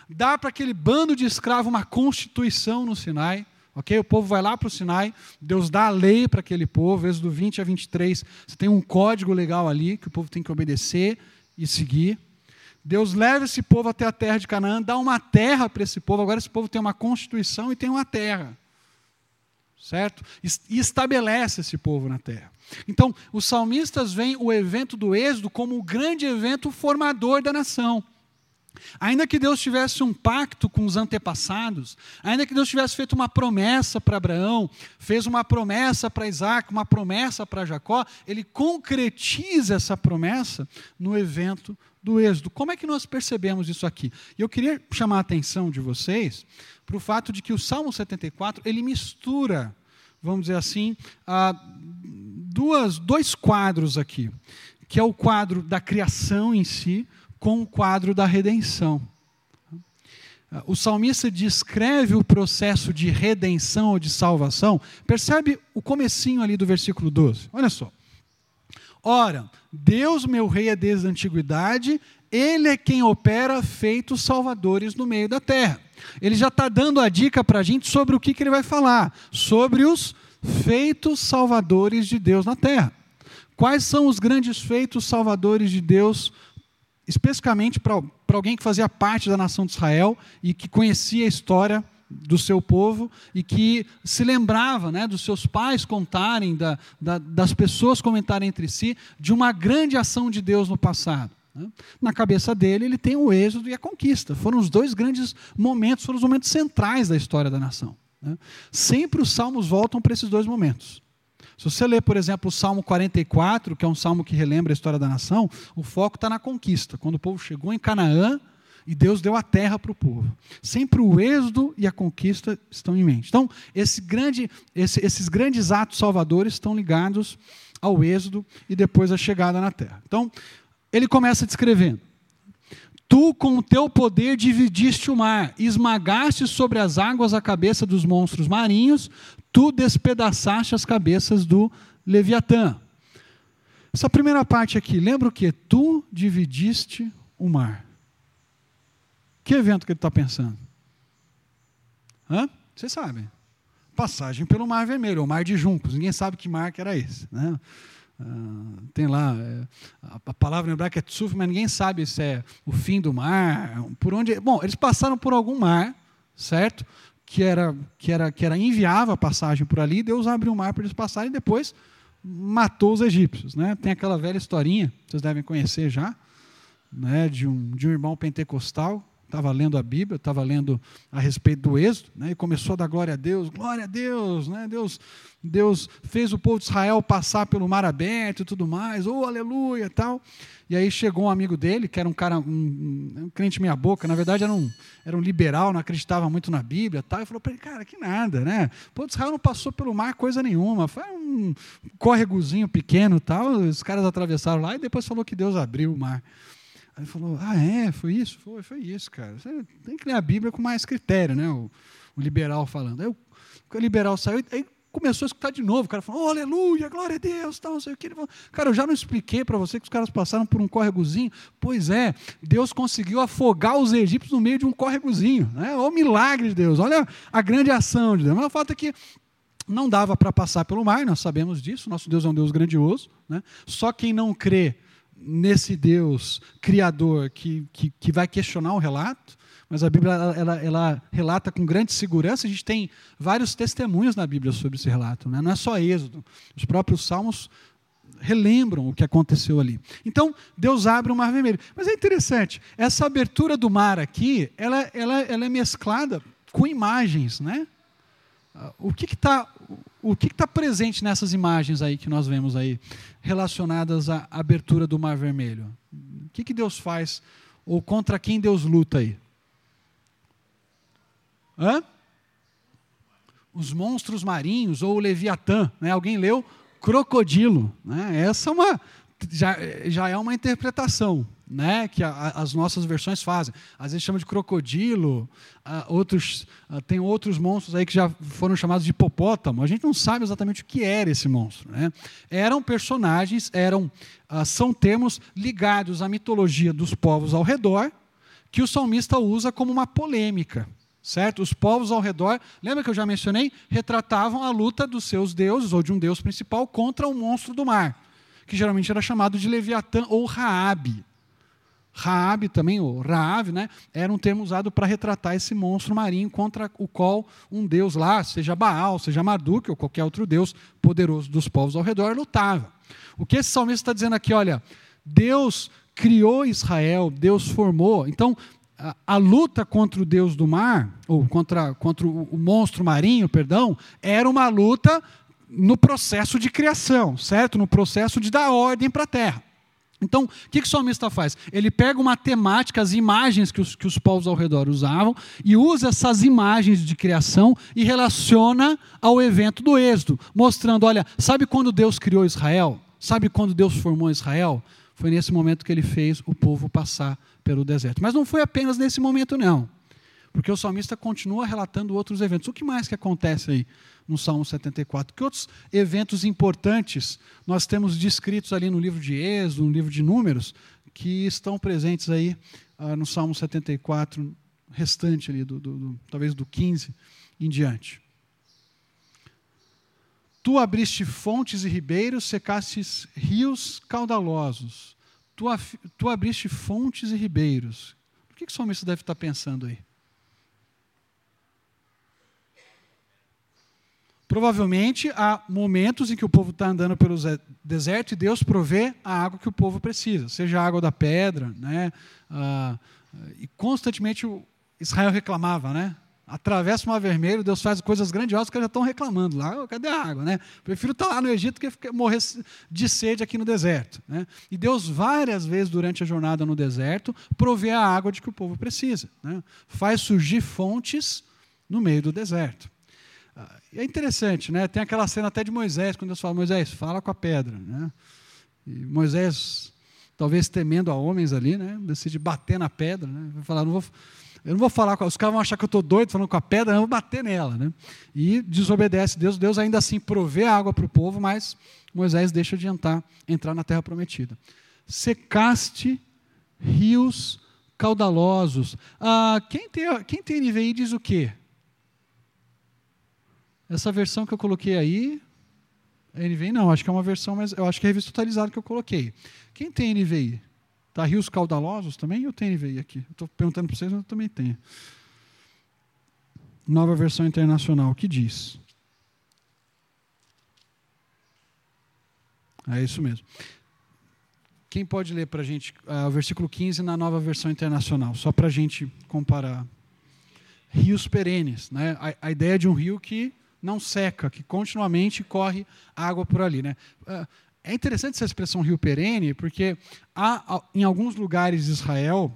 dá para aquele bando de escravo uma constituição no Sinai. Ok? O povo vai lá para o Sinai, Deus dá a lei para aquele povo, êxodo 20 a 23. Você tem um código legal ali que o povo tem que obedecer e seguir. Deus leva esse povo até a terra de Canaã, dá uma terra para esse povo. Agora esse povo tem uma constituição e tem uma terra. Certo? E estabelece esse povo na terra. Então, os salmistas veem o evento do Êxodo como o grande evento formador da nação. Ainda que Deus tivesse um pacto com os antepassados, ainda que Deus tivesse feito uma promessa para Abraão, fez uma promessa para Isaac, uma promessa para Jacó, ele concretiza essa promessa no evento do Êxodo. Como é que nós percebemos isso aqui? Eu queria chamar a atenção de vocês para o fato de que o Salmo 74 ele mistura, vamos dizer assim, duas, dois quadros aqui, que é o quadro da criação em si com o quadro da redenção. O salmista descreve o processo de redenção ou de salvação. Percebe o comecinho ali do versículo 12. Olha só. Ora, Deus, meu rei, é desde a antiguidade, ele é quem opera feitos salvadores no meio da terra. Ele já está dando a dica para a gente sobre o que, que ele vai falar, sobre os feitos salvadores de Deus na terra. Quais são os grandes feitos salvadores de Deus, especificamente para alguém que fazia parte da nação de Israel e que conhecia a história do seu povo e que se lembrava né, dos seus pais contarem, da, da, das pessoas comentarem entre si, de uma grande ação de Deus no passado. Né. Na cabeça dele, ele tem o êxodo e a conquista. Foram os dois grandes momentos, foram os momentos centrais da história da nação. Né. Sempre os salmos voltam para esses dois momentos. Se você ler, por exemplo, o Salmo 44, que é um salmo que relembra a história da nação, o foco está na conquista. Quando o povo chegou em Canaã, e Deus deu a terra para o povo. Sempre o êxodo e a conquista estão em mente. Então, esse grande, esse, esses grandes atos salvadores estão ligados ao êxodo e depois a chegada na terra. Então, ele começa descrevendo: Tu, com o teu poder, dividiste o mar, esmagaste sobre as águas a cabeça dos monstros marinhos, tu despedaçaste as cabeças do Leviatã. Essa primeira parte aqui, lembra o que? Tu dividiste o mar. Que evento que ele está pensando? Hã? Vocês sabem. Passagem pelo Mar Vermelho, o Mar de Juncos. Ninguém sabe que mar que era esse. Né? Uh, tem lá, é, a palavra em hebraico é tsuf, mas ninguém sabe se é o fim do mar, por onde. Bom, eles passaram por algum mar, certo? Que era, que era, que era inviável a passagem por ali, Deus abriu o mar para eles passarem e depois matou os egípcios. Né? Tem aquela velha historinha, vocês devem conhecer já, né, de, um, de um irmão pentecostal estava lendo a Bíblia, estava lendo a respeito do êxodo, né, e começou a dar glória a Deus, glória a Deus, né, Deus, Deus fez o povo de Israel passar pelo mar aberto e tudo mais, oh, aleluia tal. E aí chegou um amigo dele, que era um cara, um, um crente meia boca, na verdade era um, era um liberal, não acreditava muito na Bíblia tal, e falou para ele, cara, que nada, né, o povo de Israel não passou pelo mar coisa nenhuma, foi um córregozinho pequeno tal, os caras atravessaram lá e depois falou que Deus abriu o mar. Aí falou: Ah, é? Foi isso? Foi, foi isso, cara. Você tem que ler a Bíblia com mais critério, né? O, o liberal falando. Aí o, o liberal saiu, aí começou a escutar de novo. O cara falou: oh, Aleluia, glória a Deus, tal, não sei o que. Ele falou, cara, eu já não expliquei para você que os caras passaram por um córregozinho. Pois é, Deus conseguiu afogar os egípcios no meio de um córregozinho. Né? Olha o milagre de Deus, olha a grande ação de Deus. Mas o fato é que não dava para passar pelo mar, nós sabemos disso. Nosso Deus é um Deus grandioso. Né? Só quem não crê nesse Deus criador que, que, que, vai questionar o relato, mas a Bíblia ela, ela, ela, relata com grande segurança. A gente tem vários testemunhos na Bíblia sobre esse relato, né? não é só Êxodo. Os próprios Salmos relembram o que aconteceu ali. Então, Deus abre o Mar Vermelho. Mas é interessante, essa abertura do mar aqui, ela, ela, ela é mesclada com imagens, né? O que está o que está presente nessas imagens aí que nós vemos aí, relacionadas à abertura do Mar Vermelho? O que, que Deus faz, ou contra quem Deus luta aí? Hã? Os monstros marinhos, ou o Leviatã. Né? Alguém leu? Crocodilo. Né? Essa é uma, já, já é uma interpretação né, que a, as nossas versões fazem. Às vezes chama de crocodilo, uh, outros, uh, tem outros monstros aí que já foram chamados de hipopótamo. A gente não sabe exatamente o que era esse monstro. Né? Eram personagens, eram uh, são termos ligados à mitologia dos povos ao redor, que o salmista usa como uma polêmica. Certo? Os povos ao redor, lembra que eu já mencionei, retratavam a luta dos seus deuses, ou de um deus principal, contra o monstro do mar, que geralmente era chamado de Leviatã ou Raabe. Raab também, ou Raab, né, era um termo usado para retratar esse monstro marinho contra o qual um deus lá, seja Baal, seja Marduk ou qualquer outro deus poderoso dos povos ao redor, lutava. O que esse salmista está dizendo aqui? Olha, Deus criou Israel, Deus formou. Então, a, a, luta contra o deus do mar, ou contra, contra o, o monstro marinho, perdão, era uma luta no processo de criação, certo? No processo de dar ordem para a terra. Então, o que, que o salmista faz? Ele pega uma temática, as imagens que os, que os povos ao redor usavam, e usa essas imagens de criação e relaciona ao evento do Êxodo, mostrando: olha, sabe quando Deus criou Israel? Sabe quando Deus formou Israel? Foi nesse momento que ele fez o povo passar pelo deserto. Mas não foi apenas nesse momento, não. Porque o salmista continua relatando outros eventos. O que mais que acontece aí no Salmo 74? Que outros eventos importantes nós temos descritos ali no livro de Êxodo, no livro de Números, que estão presentes aí ah, no Salmo 74, restante ali, do, do, do, talvez do 15 em diante. Tu abriste fontes e ribeiros, secastes rios caudalosos. Tu, tu abriste fontes e ribeiros. O que, que o salmista deve estar pensando aí? Provavelmente há momentos em que o povo está andando pelo deserto e Deus provê a água que o povo precisa, seja a água da pedra, né? Ah, e constantemente Israel reclamava, né? Atravessa o Mar Vermelho, Deus faz coisas grandiosas que já estão reclamando lá. Cadê a água? Né? Prefiro estar lá no Egito que morrer de sede aqui no deserto. Né? E Deus, várias vezes durante a jornada no deserto, provê a água de que o povo precisa. Né? Faz surgir fontes no meio do deserto. É interessante, né? tem aquela cena até de Moisés, quando Deus fala: Moisés, fala com a pedra. Né? E Moisés, talvez temendo a homens ali, né? decide bater na pedra. Né? Vai falar: não vou eu não vou falar com os caras vão achar que eu estou doido falando com a pedra, eu vou bater nela. Né? E desobedece Deus. Deus ainda assim provê água para o povo, mas Moisés deixa de entrar, entrar na terra prometida. Secaste rios caudalosos. Ah, quem, tem, quem tem NVI diz o quê? Essa versão que eu coloquei aí, NVI não, acho que é uma versão, mas eu acho que é a revista atualizada que eu coloquei. Quem tem NVI? Tá rios caudalosos também? Eu tenho NVI aqui. Estou perguntando para vocês, mas eu também tenho. Nova versão internacional, que diz? É isso mesmo. Quem pode ler para a gente uh, o versículo 15 na nova versão internacional, só para a gente comparar? Rios perenes, né? A, a, ideia de um rio que não seca, que continuamente corre água por ali, né? Uh, é interessante essa expressão rio perene, porque há em alguns lugares de Israel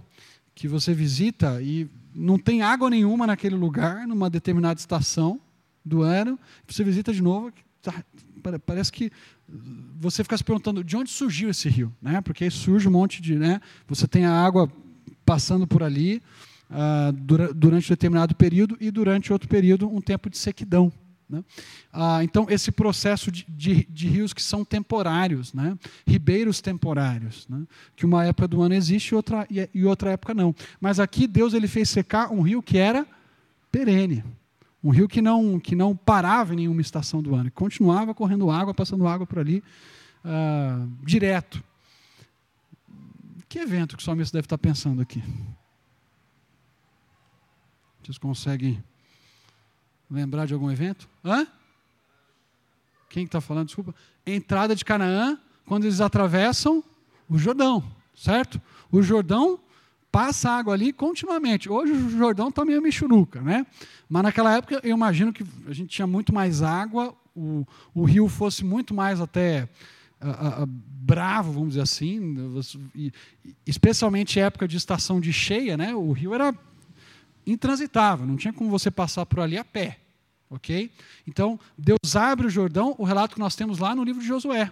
que você visita e não tem água nenhuma naquele lugar, numa determinada estação do ano, você visita de novo, tá, parece que você fica se perguntando de onde surgiu esse rio, né? Porque surge um monte de, né? Você tem a água passando por ali uh, durante um determinado período e durante outro período um tempo de sequidão. Né? Ah, então, esse processo de, de, de, rios que são temporários, né? ribeiros temporários, né? que uma época do ano existe e outra, e, outra época não. Mas aqui Deus ele fez secar um rio que era perene, um rio que não, que não parava em nenhuma estação do ano, que continuava correndo água, passando água por ali, ah, direto. Que evento que o salmista deve estar pensando aqui? Vocês conseguem Lembrar de algum evento? Hã? Quem está falando? Desculpa. Entrada de Canaã, quando eles atravessam o Jordão, certo? O Jordão passa água ali continuamente. Hoje o Jordão está meio michuruca, né? Mas naquela época eu imagino que a gente tinha muito mais água, o, o rio fosse muito mais até a, a, bravo, vamos dizer assim, especialmente época de estação de cheia, né? O rio era intransitável, não tinha como você passar por ali a pé. Ok? Então, Deus abre o Jordão, o relato que nós temos lá no livro de Josué.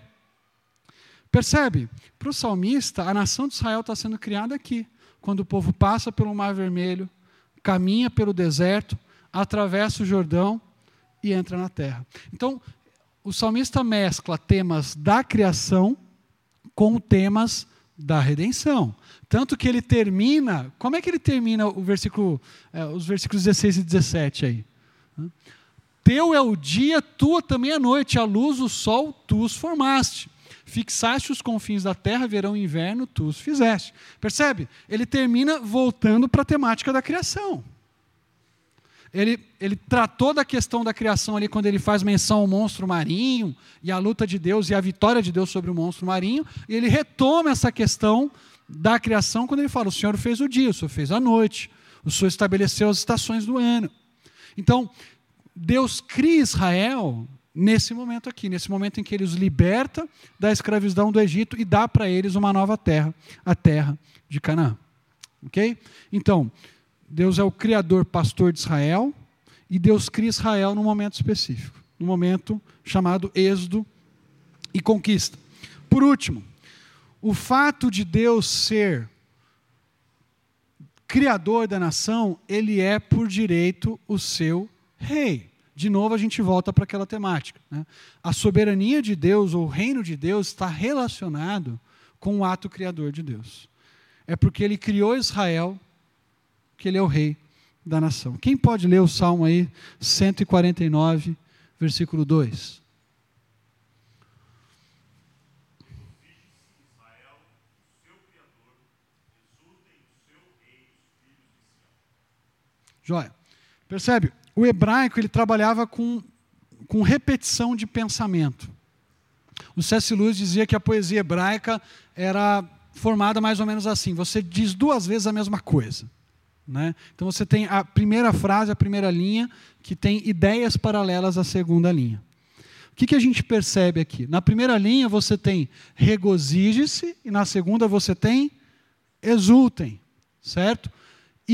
Percebe? Para o salmista, a nação de Israel está sendo criada aqui, quando o povo passa pelo Mar Vermelho, caminha pelo deserto, atravessa o Jordão e entra na terra. Então, o salmista mescla temas da criação com temas da redenção. Tanto que ele termina, como é que ele termina o versículo, é, os versículos 16 e 17 aí? Teu é o dia, tua também a noite, a luz, o sol, tu os formaste. Fixaste os confins da terra, verão e inverno, tu os fizeste. Percebe? Ele termina voltando para a temática da criação. Ele, ele tratou da questão da criação ali quando ele faz menção ao monstro marinho e a luta de Deus e a vitória de Deus sobre o monstro marinho, e ele retoma essa questão da criação quando ele fala: O Senhor fez o dia, o Senhor fez a noite, o Senhor estabeleceu as estações do ano. Então, Deus cria Israel nesse momento aqui, nesse momento em que ele os liberta da escravidão do Egito e dá para eles uma nova terra, a terra de Canaã. Ok? Então, Deus é o criador, pastor de Israel, e Deus cria Israel num momento específico, num momento chamado êxodo e conquista. Por último, o fato de Deus ser criador da nação, ele é por direito o seu rei. De novo, a gente volta para aquela temática. Né? A soberania de Deus, ou o reino de Deus, está relacionado com o ato criador de Deus. É porque ele criou Israel que ele é o rei da nação. Quem pode ler o salmo aí, 149, versículo 2? Joia. Percebe? O hebraico ele trabalhava com, com repetição de pensamento. O C.S. Lewis dizia que a poesia hebraica era formada mais ou menos assim: você diz duas vezes a mesma coisa. Né? Então você tem a primeira frase, a primeira linha, que tem ideias paralelas à segunda linha. O que, que a gente percebe aqui? Na primeira linha você tem regozije-se, e na segunda você tem exultem, certo?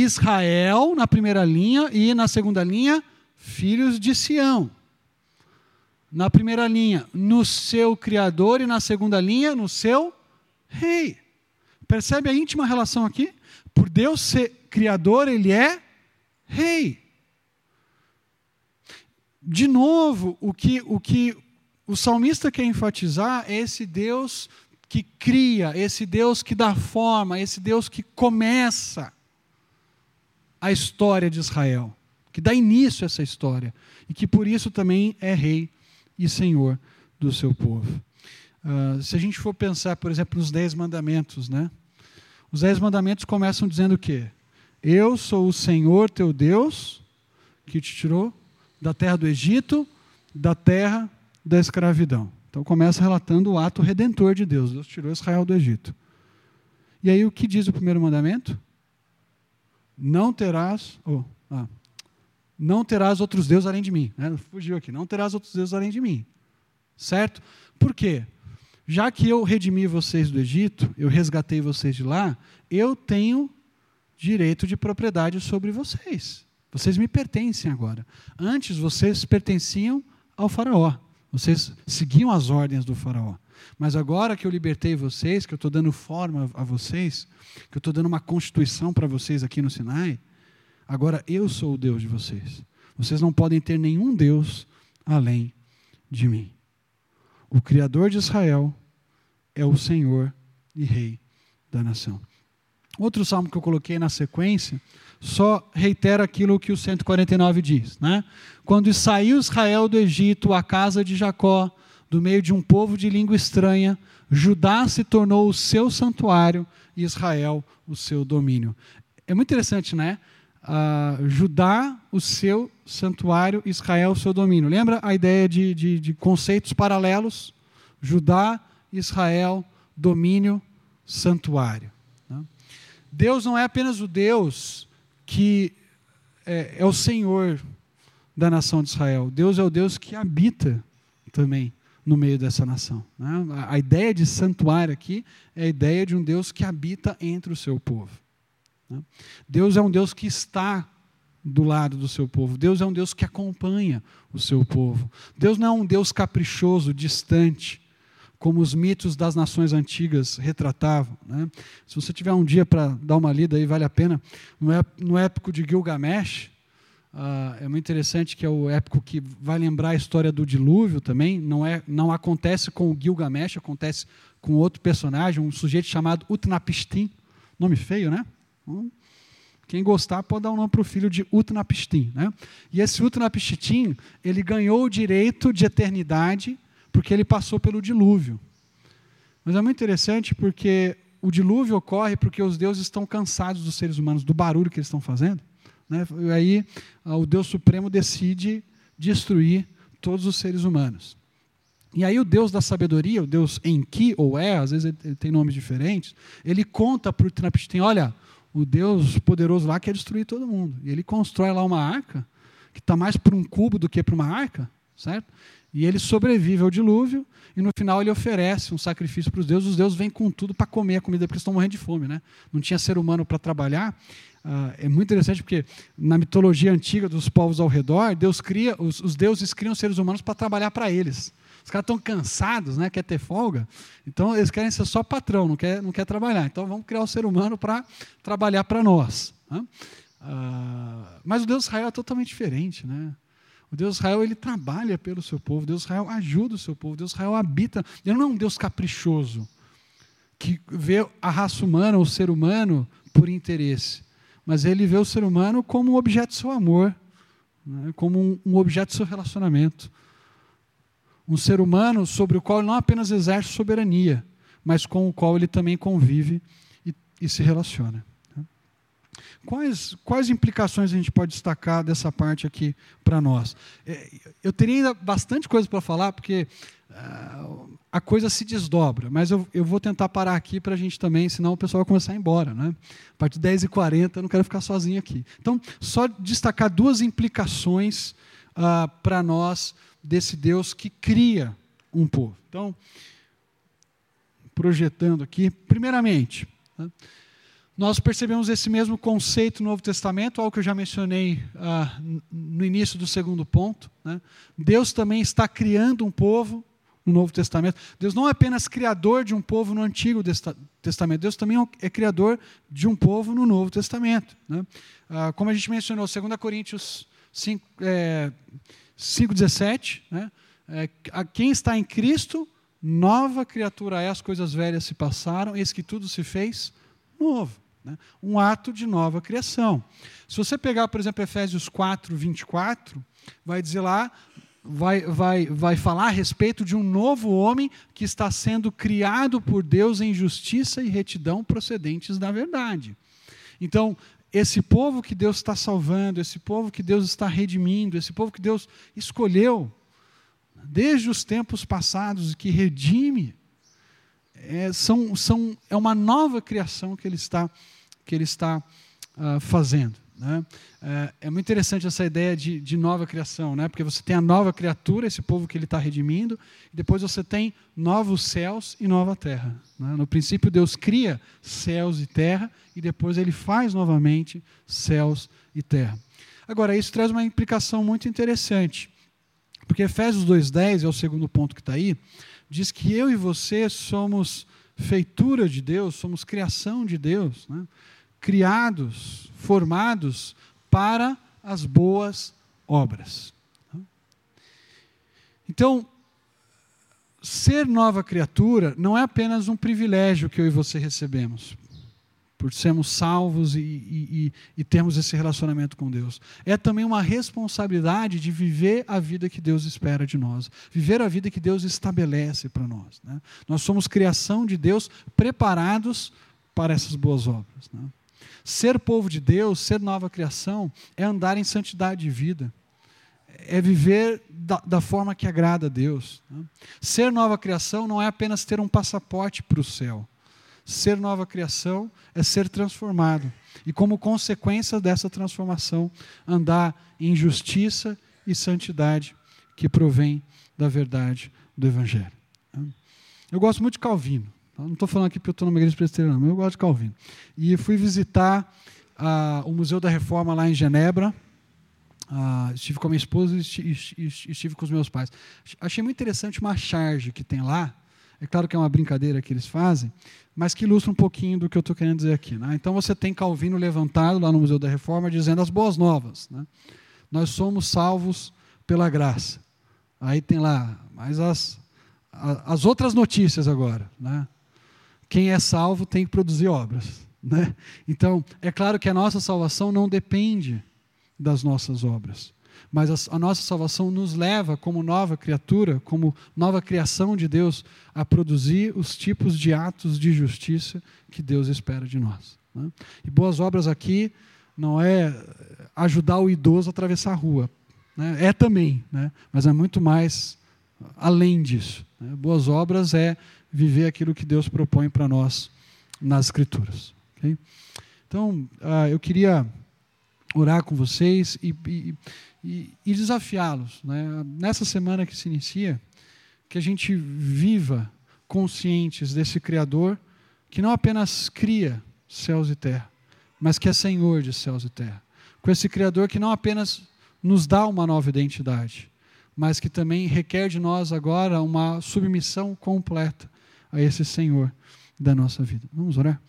Israel na primeira linha e na segunda linha, filhos de Sião. Na primeira linha, no seu Criador, e na segunda linha, no seu Rei. Percebe a íntima relação aqui? Por Deus ser Criador, Ele é Rei. De novo, o que, o que o salmista quer enfatizar é esse Deus que cria, esse Deus que dá forma, esse Deus que começa a história de Israel, que dá início a essa história e que por isso também é rei e senhor do seu povo. Uh, se a gente for pensar, por exemplo, nos Dez Mandamentos, né? Os Dez Mandamentos começam dizendo o quê? Eu sou o Senhor teu Deus que te tirou da terra do Egito, da terra da escravidão. Então começa relatando o ato redentor de Deus. Deus tirou Israel do Egito. E aí o que diz o primeiro mandamento? Não terás, oh, ah, não terás outros deuses além de mim. Né? Fugiu aqui. Não terás outros deuses além de mim. Certo? Por quê? Já que eu redimi vocês do Egito, eu resgatei vocês de lá, eu tenho direito de propriedade sobre vocês. Vocês me pertencem agora. Antes vocês pertenciam ao Faraó. Vocês seguiam as ordens do Faraó. Mas agora que eu libertei vocês, que eu estou dando forma a vocês, que eu estou dando uma constituição para vocês aqui no Sinai, agora eu sou o Deus de vocês. Vocês não podem ter nenhum Deus além de mim. O Criador de Israel é o Senhor e Rei da nação. Outro salmo que eu coloquei na sequência só reitera aquilo que o 149 diz. Né? Quando saiu Israel do Egito, a casa de Jacó, do meio de um povo de língua estranha, Judá se tornou o seu santuário e Israel o seu domínio. É muito interessante, né? Uh, Judá, o seu santuário, Israel, o seu domínio. Lembra a ideia de, de, de conceitos paralelos? Judá, Israel, domínio, santuário. Né? Deus não é apenas o Deus que é, é o Senhor da nação de Israel. Deus é o Deus que habita também no meio dessa nação. Né? A ideia de santuário aqui é a ideia de um Deus que habita entre o seu povo. Né? Deus é um Deus que está do lado do seu povo. Deus é um Deus que acompanha o seu povo. Deus não é um Deus caprichoso, distante, como os mitos das nações antigas retratavam. Né? Se você tiver um dia para dar uma lida aí, vale a pena. No épico de Gilgamesh, Uh, é muito interessante que é o épico que vai lembrar a história do dilúvio também. Não, é, não acontece com o Gilgamesh, acontece com outro personagem, um sujeito chamado Utnapishtim. Nome feio, né? Hum, quem gostar pode dar um nome para o filho de Utnapishtim. Né? E esse Utnapishtim, ele ganhou o direito de eternidade porque ele passou pelo dilúvio. Mas é muito interessante porque o dilúvio ocorre porque os deuses estão cansados dos seres humanos, do barulho que eles estão fazendo. Né? E aí o Deus Supremo decide destruir todos os seres humanos. E aí o Deus da sabedoria, o Deus Enki, ou é, às vezes ele tem nomes diferentes, ele conta para o Trapishtim, olha, o Deus poderoso lá quer destruir todo mundo. E ele constrói lá uma arca, que está mais para um cubo do que para uma arca, certo? E ele sobrevive ao dilúvio, e no final ele oferece um sacrifício para os deuses. Os deuses vêm com tudo para comer a comida, porque eles estão morrendo de fome. Né? Não tinha ser humano para trabalhar. Uh, é muito interessante porque na mitologia antiga dos povos ao redor, Deus cria, os, os deuses criam seres humanos para trabalhar para eles. Os caras estão cansados, né? quer ter folga, então eles querem ser só patrão, não quer, não quer trabalhar. Então vamos criar o um ser humano para trabalhar para nós. Né? Uh, mas o Deus de Israel é totalmente diferente. Né? O Deus de Israel ele trabalha pelo seu povo, Deus de Israel ajuda o seu povo, Deus de Israel habita. Ele não é um Deus caprichoso que vê a raça humana, o ser humano, por interesse mas ele vê o ser humano como um objeto do seu amor, né? como um, objeto do seu relacionamento. Um ser humano sobre o qual ele não apenas exerce soberania, mas com o qual ele também convive e, e se relaciona. Né? Quais, quais implicações a gente pode destacar dessa parte aqui para nós? É, eu teria ainda bastante coisa para falar, porque uh, a coisa se desdobra, mas eu, eu vou tentar parar aqui para a gente também, senão o pessoal vai começar a ir embora. Né? A partir de 10h40 eu não quero ficar sozinho aqui. Então, só destacar duas implicações uh, para nós desse Deus que cria um povo. Então, projetando aqui, primeiramente. Né? nós percebemos esse mesmo conceito no Novo Testamento, algo que eu já mencionei ah, no início do segundo ponto. Né? Deus também está criando um povo no Novo Testamento. Deus não é apenas criador de um povo no Antigo Testamento, Deus também é criador de um povo no Novo Testamento. Né? Ah, como a gente mencionou, 2 Coríntios 5, é, 5,17, né? é, quem está em Cristo, nova criatura é, as coisas velhas se passaram, eis que tudo se fez novo. Né? Um ato de nova criação. Se você pegar, por exemplo, Efésios 4, 24, vai dizer lá, vai, vai, vai falar a respeito de um novo homem que está sendo criado por Deus em justiça e retidão procedentes da verdade. Então, esse povo que Deus está salvando, esse povo que Deus está redimindo, esse povo que Deus escolheu, desde os tempos passados, que redime, é, são, são, é uma nova criação que Ele está que ele está uh, fazendo. Né? É, é, muito interessante essa ideia de, de, nova criação, né? porque você tem a nova criatura, esse povo que ele está redimindo, e depois você tem novos céus e nova terra. Né? No princípio, Deus cria céus e terra, e depois ele faz novamente céus e terra. Agora, isso traz uma implicação muito interessante, porque Efésios 2,10 é o segundo ponto que está aí, diz que eu e você somos feitura de Deus, somos criação de Deus. Né? Criados, formados para as boas obras. Então, ser nova criatura não é apenas um privilégio que eu e você recebemos, por sermos salvos e, e, e, termos esse relacionamento com Deus. É também uma responsabilidade de viver a vida que Deus espera de nós, viver a vida que Deus estabelece para nós. Né? Nós somos criação de Deus preparados para essas boas obras. Né? Ser povo de Deus, ser nova criação, é andar em santidade de vida, é viver da, da forma que agrada a Deus. Né? Ser nova criação não é apenas ter um passaporte para o céu. Ser nova criação é ser transformado. E, como consequência dessa transformação, andar em justiça e santidade que provém da verdade do Evangelho. Né? Eu gosto muito de Calvino. Não estou falando aqui porque eu estou numa igreja presbiteriana, mas eu gosto de Calvino. E fui visitar ah, o Museu da Reforma lá em Genebra. Ah, estive com a minha esposa e estive com os meus pais. Achei muito interessante uma charge que tem lá. É claro que é uma brincadeira que eles fazem, mas que ilustra um pouquinho do que eu estou querendo dizer aqui. Né? Então você tem Calvino levantado lá no Museu da Reforma dizendo as boas novas. Né? Nós somos salvos pela graça. Aí tem lá, mas as, as outras notícias agora. Né? Quem é salvo tem que produzir obras. Né? Então, é claro que a nossa salvação não depende das nossas obras, mas a, a, nossa salvação nos leva, como nova criatura, como nova criação de Deus, a produzir os tipos de atos de justiça que Deus espera de nós. Né? E boas obras aqui não é ajudar o idoso a atravessar a rua, né? é também, né? mas é muito mais além disso. Né? Boas obras é viver aquilo que Deus propõe para nós nas Escrituras. Okay? Então, uh, eu queria orar com vocês e, e, e, e desafiá-los. Né? Nessa semana que se inicia, que a gente viva conscientes desse Criador que não apenas cria céus e terra, mas que é Senhor de céus e terra. Com esse Criador que não apenas nos dá uma nova identidade, mas que também requer de nós agora uma submissão completa a esse Senhor da nossa vida. Vamos orar?